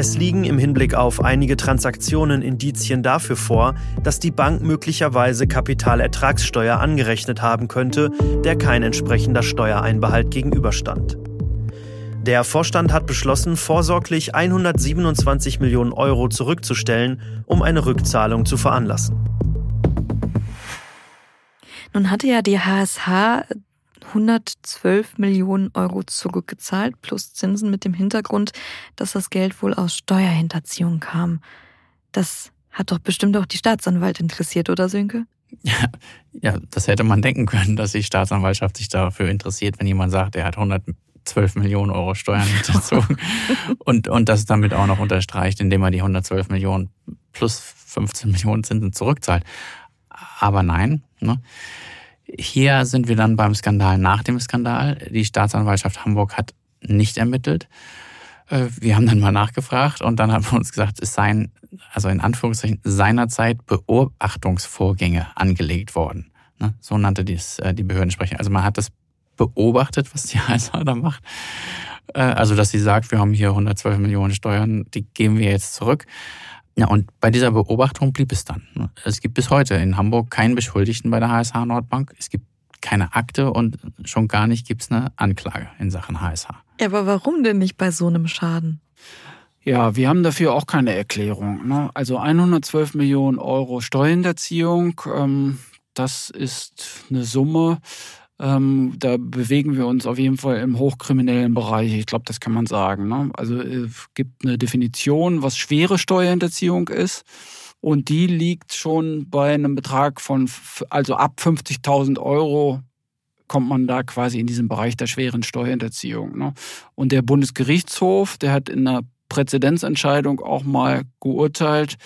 Es liegen im Hinblick auf einige Transaktionen Indizien dafür vor, dass die Bank möglicherweise Kapitalertragssteuer angerechnet haben könnte, der kein entsprechender Steuereinbehalt gegenüberstand. Der Vorstand hat beschlossen, vorsorglich 127 Millionen Euro zurückzustellen, um eine Rückzahlung zu veranlassen. Nun hatte ja die HSH 112 Millionen Euro zurückgezahlt, plus Zinsen mit dem Hintergrund, dass das Geld wohl aus Steuerhinterziehung kam. Das hat doch bestimmt auch die Staatsanwalt interessiert, oder Sönke? Ja, das hätte man denken können, dass die Staatsanwaltschaft sich dafür interessiert, wenn jemand sagt, er hat 112 Millionen Euro Steuern hinterzogen [laughs] und, und das damit auch noch unterstreicht, indem er die 112 Millionen plus 15 Millionen Zinsen zurückzahlt. Aber nein, ne? Hier sind wir dann beim Skandal nach dem Skandal. Die Staatsanwaltschaft Hamburg hat nicht ermittelt. Äh, wir haben dann mal nachgefragt und dann haben wir uns gesagt, es seien, also in Anführungszeichen, seinerzeit Beobachtungsvorgänge angelegt worden. Ne? So nannte dies äh, die Behördensprecher. Also man hat das beobachtet, was die [laughs] HSA da macht. Äh, also, dass sie sagt, wir haben hier 112 Millionen Steuern, die geben wir jetzt zurück. Ja, und bei dieser Beobachtung blieb es dann. Ne? Es gibt bis heute in Hamburg keinen Beschuldigten bei der HSH Nordbank. Es gibt keine Akte und schon gar nicht gibt es eine Anklage in Sachen HSH. Ja, aber warum denn nicht bei so einem Schaden? Ja, wir haben dafür auch keine Erklärung. Ne? Also 112 Millionen Euro Steuerhinterziehung, ähm, das ist eine Summe, ähm, da bewegen wir uns auf jeden Fall im hochkriminellen Bereich. Ich glaube, das kann man sagen. Ne? Also es gibt eine Definition, was schwere Steuerhinterziehung ist. Und die liegt schon bei einem Betrag von, also ab 50.000 Euro kommt man da quasi in diesen Bereich der schweren Steuerhinterziehung. Ne? Und der Bundesgerichtshof, der hat in einer Präzedenzentscheidung auch mal geurteilt,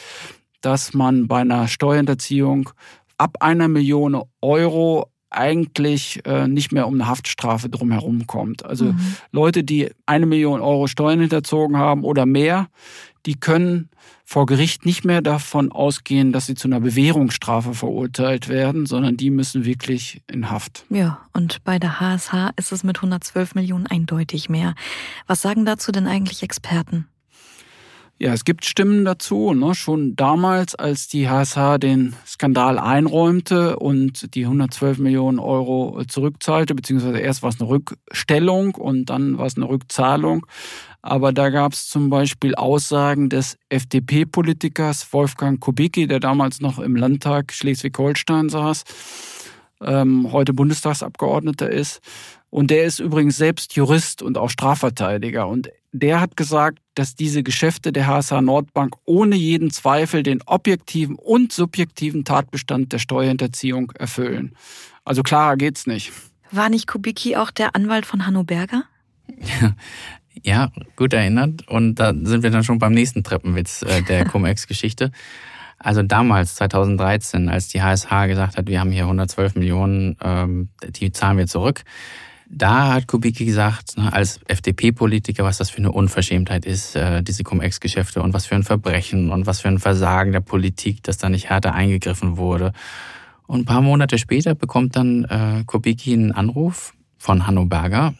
dass man bei einer Steuerhinterziehung ab einer Million Euro eigentlich äh, nicht mehr um eine Haftstrafe drumherum kommt. Also mhm. Leute, die eine Million Euro Steuern hinterzogen haben oder mehr, die können vor Gericht nicht mehr davon ausgehen, dass sie zu einer Bewährungsstrafe verurteilt werden, sondern die müssen wirklich in Haft. Ja, und bei der HSH ist es mit 112 Millionen eindeutig mehr. Was sagen dazu denn eigentlich Experten? Ja, es gibt Stimmen dazu. Ne? Schon damals, als die HSH den Skandal einräumte und die 112 Millionen Euro zurückzahlte, beziehungsweise erst war es eine Rückstellung und dann war es eine Rückzahlung. Aber da gab es zum Beispiel Aussagen des FDP-Politikers Wolfgang Kubicki, der damals noch im Landtag Schleswig-Holstein saß, ähm, heute Bundestagsabgeordneter ist. Und der ist übrigens selbst Jurist und auch Strafverteidiger. Und der hat gesagt, dass diese Geschäfte der HSH Nordbank ohne jeden Zweifel den objektiven und subjektiven Tatbestand der Steuerhinterziehung erfüllen. Also klarer geht's nicht. War nicht Kubicki auch der Anwalt von Hanno Berger? [laughs] Ja, gut erinnert. Und da sind wir dann schon beim nächsten Treppenwitz äh, der [laughs] Cum-Ex-Geschichte. Also damals, 2013, als die HSH gesagt hat, wir haben hier 112 Millionen, ähm, die zahlen wir zurück, da hat Kubicki gesagt, ne, als FDP-Politiker, was das für eine Unverschämtheit ist, äh, diese Cum-Ex-Geschäfte und was für ein Verbrechen und was für ein Versagen der Politik, dass da nicht härter eingegriffen wurde. Und ein paar Monate später bekommt dann äh, Kubicki einen Anruf von Hanno Berger,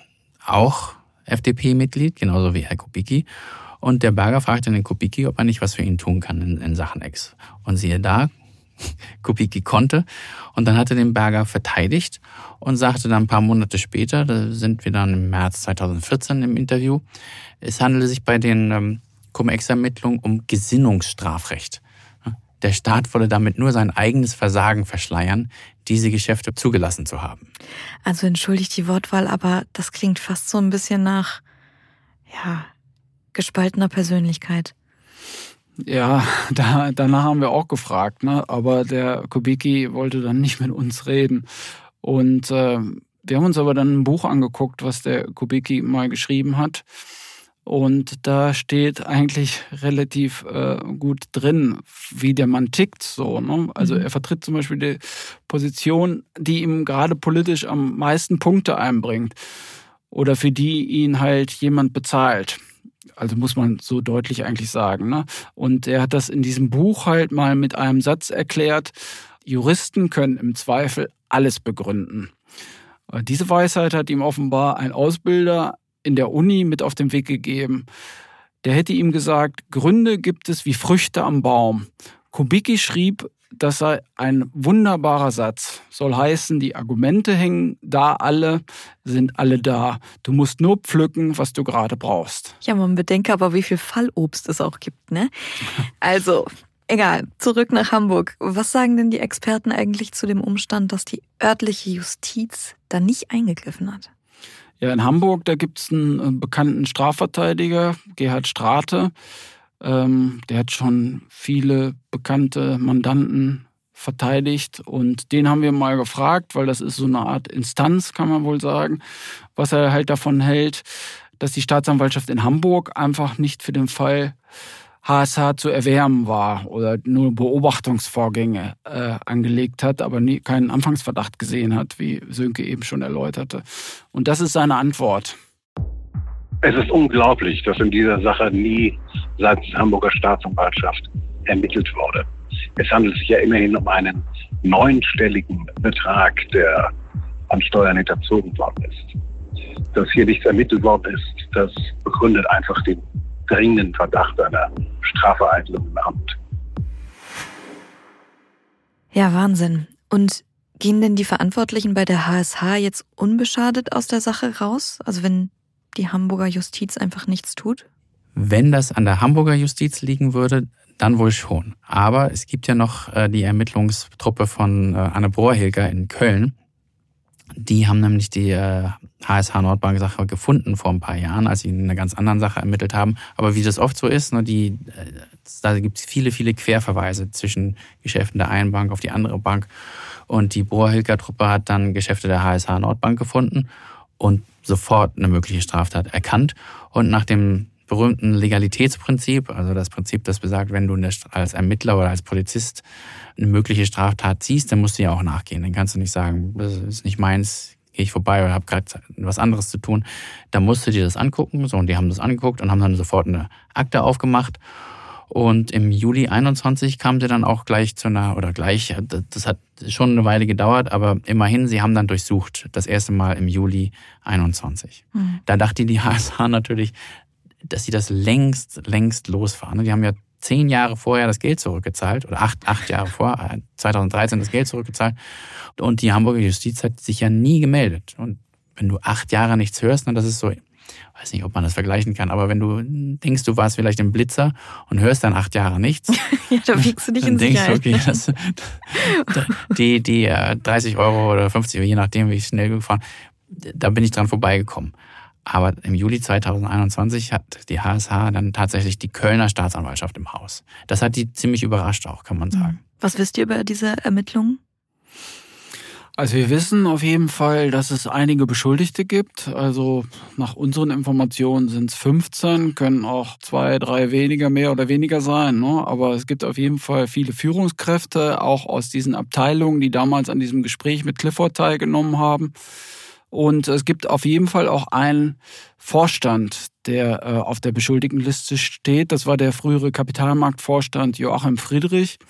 auch FDP-Mitglied, genauso wie Herr Kubicki. Und der Berger fragte den Kubicki, ob er nicht was für ihn tun kann in Sachen Ex. Und siehe da, Kubicki konnte. Und dann hat er den Berger verteidigt und sagte dann ein paar Monate später, da sind wir dann im März 2014 im Interview, es handele sich bei den ähm, Cum-Ex-Ermittlungen um Gesinnungsstrafrecht. Der Staat wolle damit nur sein eigenes Versagen verschleiern, diese Geschäfte zugelassen zu haben. Also entschuldigt die Wortwahl, aber das klingt fast so ein bisschen nach, ja, gespaltener Persönlichkeit. Ja, [laughs] da, danach haben wir auch gefragt, ne? aber der Kubicki wollte dann nicht mit uns reden. Und äh, wir haben uns aber dann ein Buch angeguckt, was der Kubicki mal geschrieben hat. Und da steht eigentlich relativ äh, gut drin, wie der Mann tickt. So, ne? Also mhm. er vertritt zum Beispiel die Position, die ihm gerade politisch am meisten Punkte einbringt oder für die ihn halt jemand bezahlt. Also muss man so deutlich eigentlich sagen. Ne? Und er hat das in diesem Buch halt mal mit einem Satz erklärt. Juristen können im Zweifel alles begründen. Diese Weisheit hat ihm offenbar ein Ausbilder in der Uni mit auf den Weg gegeben. Der hätte ihm gesagt, Gründe gibt es wie Früchte am Baum. Kubicki schrieb, das sei ein wunderbarer Satz. Soll heißen, die Argumente hängen da alle, sind alle da. Du musst nur pflücken, was du gerade brauchst. Ja, man bedenke aber, wie viel Fallobst es auch gibt, ne? Also, egal, zurück nach Hamburg. Was sagen denn die Experten eigentlich zu dem Umstand, dass die örtliche Justiz da nicht eingegriffen hat? Ja, in Hamburg, da gibt es einen äh, bekannten Strafverteidiger, Gerhard Strate. Ähm, der hat schon viele bekannte Mandanten verteidigt. Und den haben wir mal gefragt, weil das ist so eine Art Instanz, kann man wohl sagen, was er halt davon hält, dass die Staatsanwaltschaft in Hamburg einfach nicht für den Fall HSH zu erwärmen war oder nur Beobachtungsvorgänge äh, angelegt hat, aber nie, keinen Anfangsverdacht gesehen hat, wie Sönke eben schon erläuterte. Und das ist seine Antwort. Es ist unglaublich, dass in dieser Sache nie seitens Hamburger Staatsanwaltschaft ermittelt wurde. Es handelt sich ja immerhin um einen neunstelligen Betrag, der an Steuern hinterzogen worden ist. Dass hier nichts ermittelt worden ist, das begründet einfach den dringenden Verdacht einer Strafvereitelung im Amt. Ja, Wahnsinn. Und gehen denn die Verantwortlichen bei der HSH jetzt unbeschadet aus der Sache raus? Also wenn die Hamburger Justiz einfach nichts tut? Wenn das an der Hamburger Justiz liegen würde, dann wohl schon. Aber es gibt ja noch äh, die Ermittlungstruppe von äh, Anne Brohrhilger in Köln. Die haben nämlich die HSH äh, Nordbank-Sache gefunden vor ein paar Jahren, als sie in einer ganz anderen Sache ermittelt haben. Aber wie das oft so ist, ne, die, da gibt es viele, viele Querverweise zwischen Geschäften der einen Bank auf die andere Bank. Und die Brohrhilger-Truppe hat dann Geschäfte der HSH Nordbank gefunden und sofort eine mögliche Straftat erkannt. Und nach dem berühmten Legalitätsprinzip, also das Prinzip, das besagt, wenn du als Ermittler oder als Polizist eine mögliche Straftat siehst, dann musst du ja auch nachgehen. Dann kannst du nicht sagen, das ist nicht meins, gehe ich vorbei oder habe gerade was anderes zu tun. Da musst du dir das angucken. So, und die haben das angeguckt und haben dann sofort eine Akte aufgemacht. Und im Juli 21 kam sie dann auch gleich zu einer, oder gleich, das hat schon eine Weile gedauert, aber immerhin, sie haben dann durchsucht, das erste Mal im Juli 21. Mhm. Da dachte die [laughs] HSH natürlich, dass sie das längst, längst losfahren. Die haben ja zehn Jahre vorher das Geld zurückgezahlt oder acht, acht Jahre vor, 2013 das Geld zurückgezahlt. Und die Hamburger Justiz hat sich ja nie gemeldet. Und wenn du acht Jahre nichts hörst, dann das ist so weiß nicht, ob man das vergleichen kann, aber wenn du denkst, du warst vielleicht im Blitzer und hörst dann acht Jahre nichts, [laughs] ja, da wiegst du dich in denkst, Sicherheit. okay, das, [laughs] die, die 30 äh, Euro oder 50 Euro, je nachdem, wie schnell gefahren, da bin ich dran vorbeigekommen. Aber im Juli 2021 hat die HSH dann tatsächlich die Kölner Staatsanwaltschaft im Haus. Das hat die ziemlich überrascht auch, kann man sagen. Was wisst ihr über diese Ermittlungen? Also wir wissen auf jeden Fall, dass es einige Beschuldigte gibt. Also nach unseren Informationen sind es 15, können auch zwei, drei weniger, mehr oder weniger sein. Ne? Aber es gibt auf jeden Fall viele Führungskräfte, auch aus diesen Abteilungen, die damals an diesem Gespräch mit Clifford teilgenommen haben. Und es gibt auf jeden Fall auch einen Vorstand, der äh, auf der Beschuldigtenliste steht. Das war der frühere Kapitalmarktvorstand Joachim Friedrich.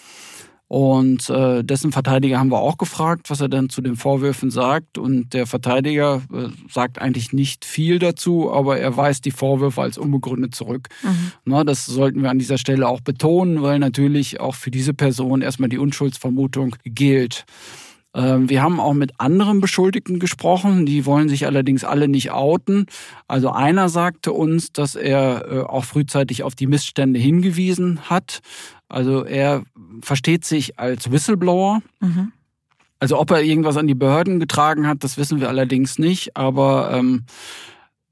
Und äh, dessen Verteidiger haben wir auch gefragt, was er denn zu den Vorwürfen sagt. Und der Verteidiger äh, sagt eigentlich nicht viel dazu, aber er weist die Vorwürfe als unbegründet zurück. Mhm. Na, das sollten wir an dieser Stelle auch betonen, weil natürlich auch für diese Person erstmal die Unschuldsvermutung gilt. Ähm, wir haben auch mit anderen Beschuldigten gesprochen, die wollen sich allerdings alle nicht outen. Also einer sagte uns, dass er äh, auch frühzeitig auf die Missstände hingewiesen hat. Also er versteht sich als Whistleblower. Mhm. Also ob er irgendwas an die Behörden getragen hat, das wissen wir allerdings nicht. Aber ähm,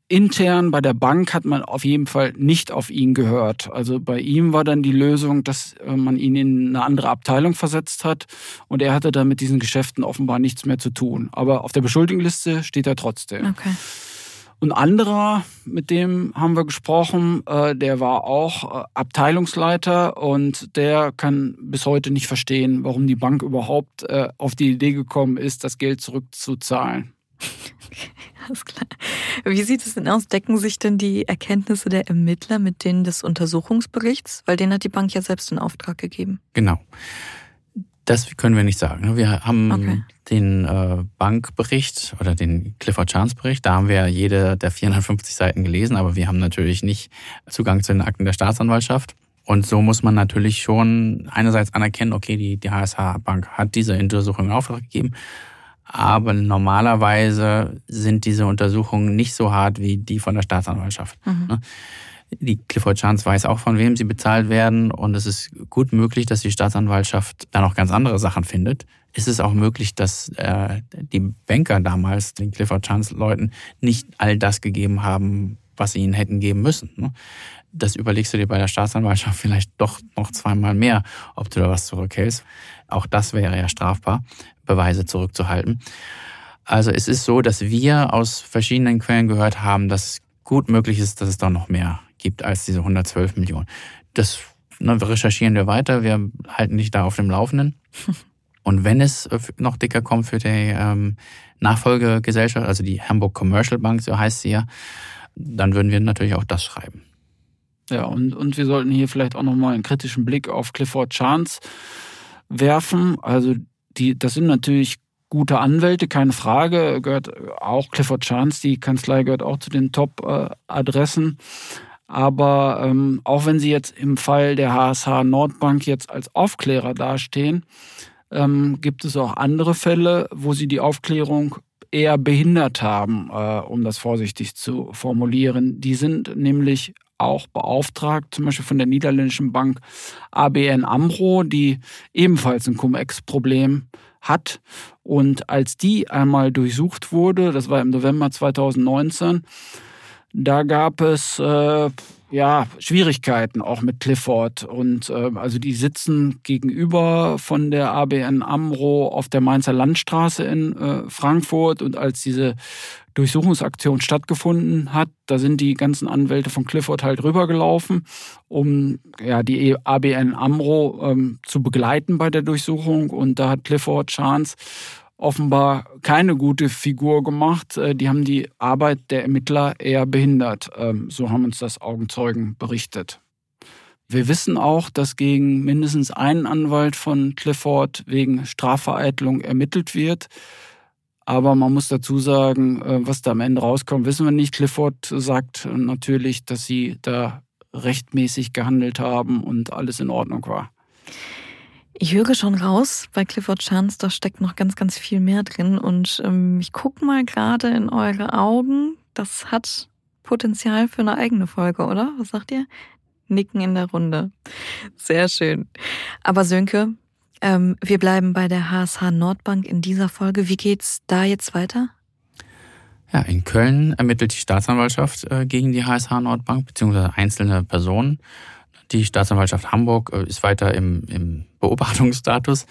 intern bei der Bank hat man auf jeden Fall nicht auf ihn gehört. Also bei ihm war dann die Lösung, dass äh, man ihn in eine andere Abteilung versetzt hat und er hatte dann mit diesen Geschäften offenbar nichts mehr zu tun. Aber auf der Beschuldigungsliste steht er trotzdem. Okay. Und anderer, mit dem haben wir gesprochen, äh, der war auch äh, Abteilungsleiter und der kann bis heute nicht verstehen, warum die Bank überhaupt auf die Idee gekommen ist, das Geld zurückzuzahlen. [laughs] Alles klar. Wie sieht es denn aus? Decken sich denn die Erkenntnisse der Ermittler mit denen des Untersuchungsberichts? Weil den hat die Bank ja selbst in Auftrag gegeben. Genau. Das können wir nicht sagen. Wir haben okay. den äh, Bankbericht oder den Clifford Chance Bericht. Da haben wir jede der 450 Seiten gelesen, aber wir haben natürlich nicht Zugang zu den Akten der Staatsanwaltschaft. Und so muss man natürlich schon einerseits anerkennen, okay, die, die HSH Bank hat diese Untersuchung in Auftrag gegeben. Aber normalerweise sind diese Untersuchungen nicht so hart wie die von der Staatsanwaltschaft. Mhm. Die Clifford Chance weiß auch, von wem sie bezahlt werden. Und es ist gut möglich, dass die Staatsanwaltschaft da noch ganz andere Sachen findet. Es ist auch möglich, dass äh, die Banker damals den Clifford Chance Leuten nicht all das gegeben haben, was sie ihnen hätten geben müssen. Ne? das überlegst du dir bei der Staatsanwaltschaft vielleicht doch noch zweimal mehr, ob du da was zurückhältst. Auch das wäre ja strafbar, Beweise zurückzuhalten. Also es ist so, dass wir aus verschiedenen Quellen gehört haben, dass es gut möglich ist, dass es da noch mehr gibt als diese 112 Millionen. Das ne, recherchieren wir weiter, wir halten dich da auf dem Laufenden. [laughs] Und wenn es noch dicker kommt für die ähm, Nachfolgegesellschaft, also die Hamburg Commercial Bank, so heißt sie ja, dann würden wir natürlich auch das schreiben. Ja, und, und wir sollten hier vielleicht auch nochmal einen kritischen Blick auf Clifford Chance werfen. Also die, das sind natürlich gute Anwälte, keine Frage. Gehört auch Clifford Chance, die Kanzlei gehört auch zu den Top-Adressen. Aber ähm, auch wenn sie jetzt im Fall der HSH Nordbank jetzt als Aufklärer dastehen, ähm, gibt es auch andere Fälle, wo sie die Aufklärung eher behindert haben, äh, um das vorsichtig zu formulieren. Die sind nämlich auch beauftragt, zum Beispiel von der niederländischen Bank ABN Amro, die ebenfalls ein Cum-Ex-Problem hat. Und als die einmal durchsucht wurde, das war im November 2019, da gab es äh, ja Schwierigkeiten auch mit Clifford. Und äh, also die sitzen gegenüber von der ABN Amro auf der Mainzer Landstraße in äh, Frankfurt. Und als diese Durchsuchungsaktion stattgefunden hat, da sind die ganzen Anwälte von Clifford halt rübergelaufen, um ja die ABN Amro ähm, zu begleiten bei der Durchsuchung. Und da hat Clifford Chance offenbar keine gute Figur gemacht. Äh, die haben die Arbeit der Ermittler eher behindert. Ähm, so haben uns das Augenzeugen berichtet. Wir wissen auch, dass gegen mindestens einen Anwalt von Clifford wegen Strafvereitelung ermittelt wird. Aber man muss dazu sagen, äh, was da am Ende rauskommt, wissen wir nicht. Clifford sagt natürlich, dass sie da rechtmäßig gehandelt haben und alles in Ordnung war. Ich höre schon raus, bei Clifford Chance, da steckt noch ganz, ganz viel mehr drin. Und ähm, ich gucke mal gerade in eure Augen. Das hat Potenzial für eine eigene Folge, oder? Was sagt ihr? Nicken in der Runde. Sehr schön. Aber Sönke, ähm, wir bleiben bei der HSH Nordbank in dieser Folge. Wie geht's da jetzt weiter? Ja, in Köln ermittelt die Staatsanwaltschaft äh, gegen die HSH Nordbank beziehungsweise einzelne Personen. Die Staatsanwaltschaft Hamburg äh, ist weiter im, im Beobachtungsstatus.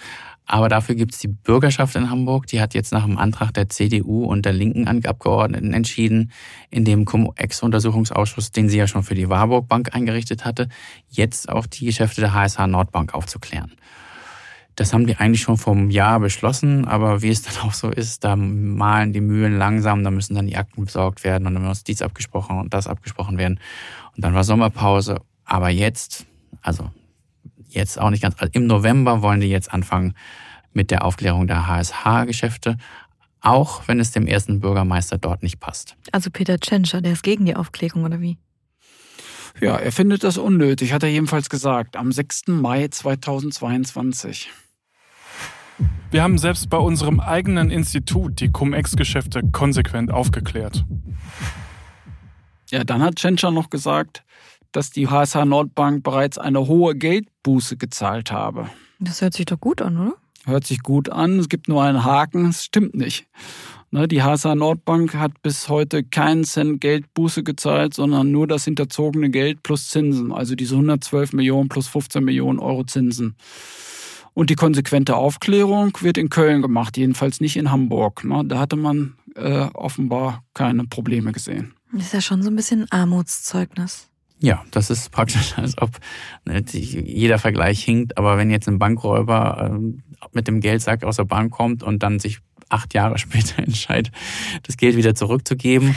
Aber dafür gibt es die Bürgerschaft in Hamburg, die hat jetzt nach dem Antrag der CDU und der linken Abgeordneten entschieden, in dem Cum-Ex-Untersuchungsausschuss, den sie ja schon für die Warburg Bank eingerichtet hatte, jetzt auch die Geschäfte der HSH Nordbank aufzuklären. Das haben die eigentlich schon vom Jahr beschlossen, aber wie es dann auch so ist, da malen die Mühlen langsam, da müssen dann die Akten besorgt werden und dann muss dies abgesprochen und das abgesprochen werden. Und dann war Sommerpause aber jetzt, also jetzt auch nicht ganz, also im November wollen die jetzt anfangen mit der Aufklärung der HSH-Geschäfte, auch wenn es dem ersten Bürgermeister dort nicht passt. Also Peter Tschentscher, der ist gegen die Aufklärung oder wie? Ja, er findet das unnötig, hat er jedenfalls gesagt, am 6. Mai 2022. Wir haben selbst bei unserem eigenen Institut die Cum-Ex-Geschäfte konsequent aufgeklärt. Ja, dann hat Tschentscher noch gesagt, dass die HSH Nordbank bereits eine hohe Geldbuße gezahlt habe. Das hört sich doch gut an, oder? Hört sich gut an. Es gibt nur einen Haken. Es stimmt nicht. Ne, die HSH Nordbank hat bis heute keinen Cent Geldbuße gezahlt, sondern nur das hinterzogene Geld plus Zinsen. Also diese 112 Millionen plus 15 Millionen Euro Zinsen. Und die konsequente Aufklärung wird in Köln gemacht, jedenfalls nicht in Hamburg. Ne, da hatte man äh, offenbar keine Probleme gesehen. Das ist ja schon so ein bisschen Armutszeugnis. Ja, das ist praktisch, [laughs] als ob ne, jeder Vergleich hinkt. Aber wenn jetzt ein Bankräuber äh, mit dem Geldsack aus der Bank kommt und dann sich acht Jahre [laughs] später entscheidet, das Geld wieder zurückzugeben,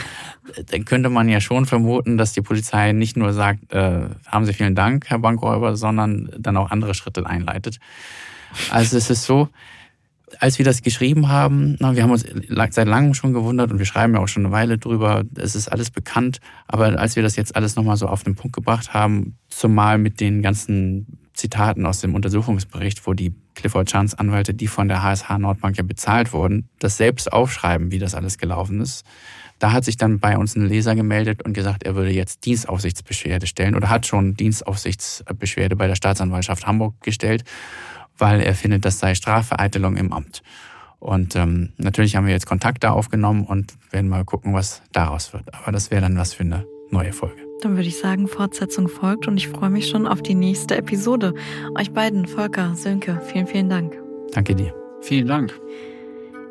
dann könnte man ja schon vermuten, dass die Polizei nicht nur sagt, äh, haben Sie vielen Dank, Herr Bankräuber, sondern dann auch andere Schritte einleitet. Also es ist so, als wir das geschrieben haben, na, wir haben uns seit langem schon gewundert und wir schreiben ja auch schon eine Weile drüber, es ist alles bekannt, aber als wir das jetzt alles nochmal so auf den Punkt gebracht haben, zumal mit den ganzen Zitaten aus dem Untersuchungsbericht, wo die Clifford Chance Anwälte, die von der HSH Nordbank ja bezahlt wurden, das selbst aufschreiben, wie das alles gelaufen ist. Da hat sich dann bei uns ein Leser gemeldet und gesagt, er würde jetzt Dienstaufsichtsbeschwerde stellen oder hat schon Dienstaufsichtsbeschwerde bei der Staatsanwaltschaft Hamburg gestellt weil er findet, das sei Strafvereitelung im Amt. Und ähm, natürlich haben wir jetzt Kontakte aufgenommen und werden mal gucken, was daraus wird. Aber das wäre dann was für eine neue Folge. Dann würde ich sagen, Fortsetzung folgt und ich freue mich schon auf die nächste Episode. Euch beiden, Volker, Sönke, vielen, vielen Dank. Danke dir. Vielen Dank.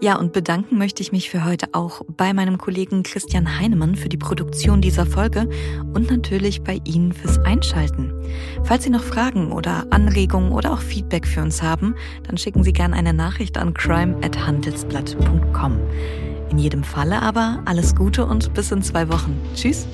Ja, und bedanken möchte ich mich für heute auch bei meinem Kollegen Christian Heinemann für die Produktion dieser Folge und natürlich bei Ihnen fürs Einschalten. Falls Sie noch Fragen oder Anregungen oder auch Feedback für uns haben, dann schicken Sie gerne eine Nachricht an crime@handelsblatt.com. In jedem Falle aber alles Gute und bis in zwei Wochen. Tschüss.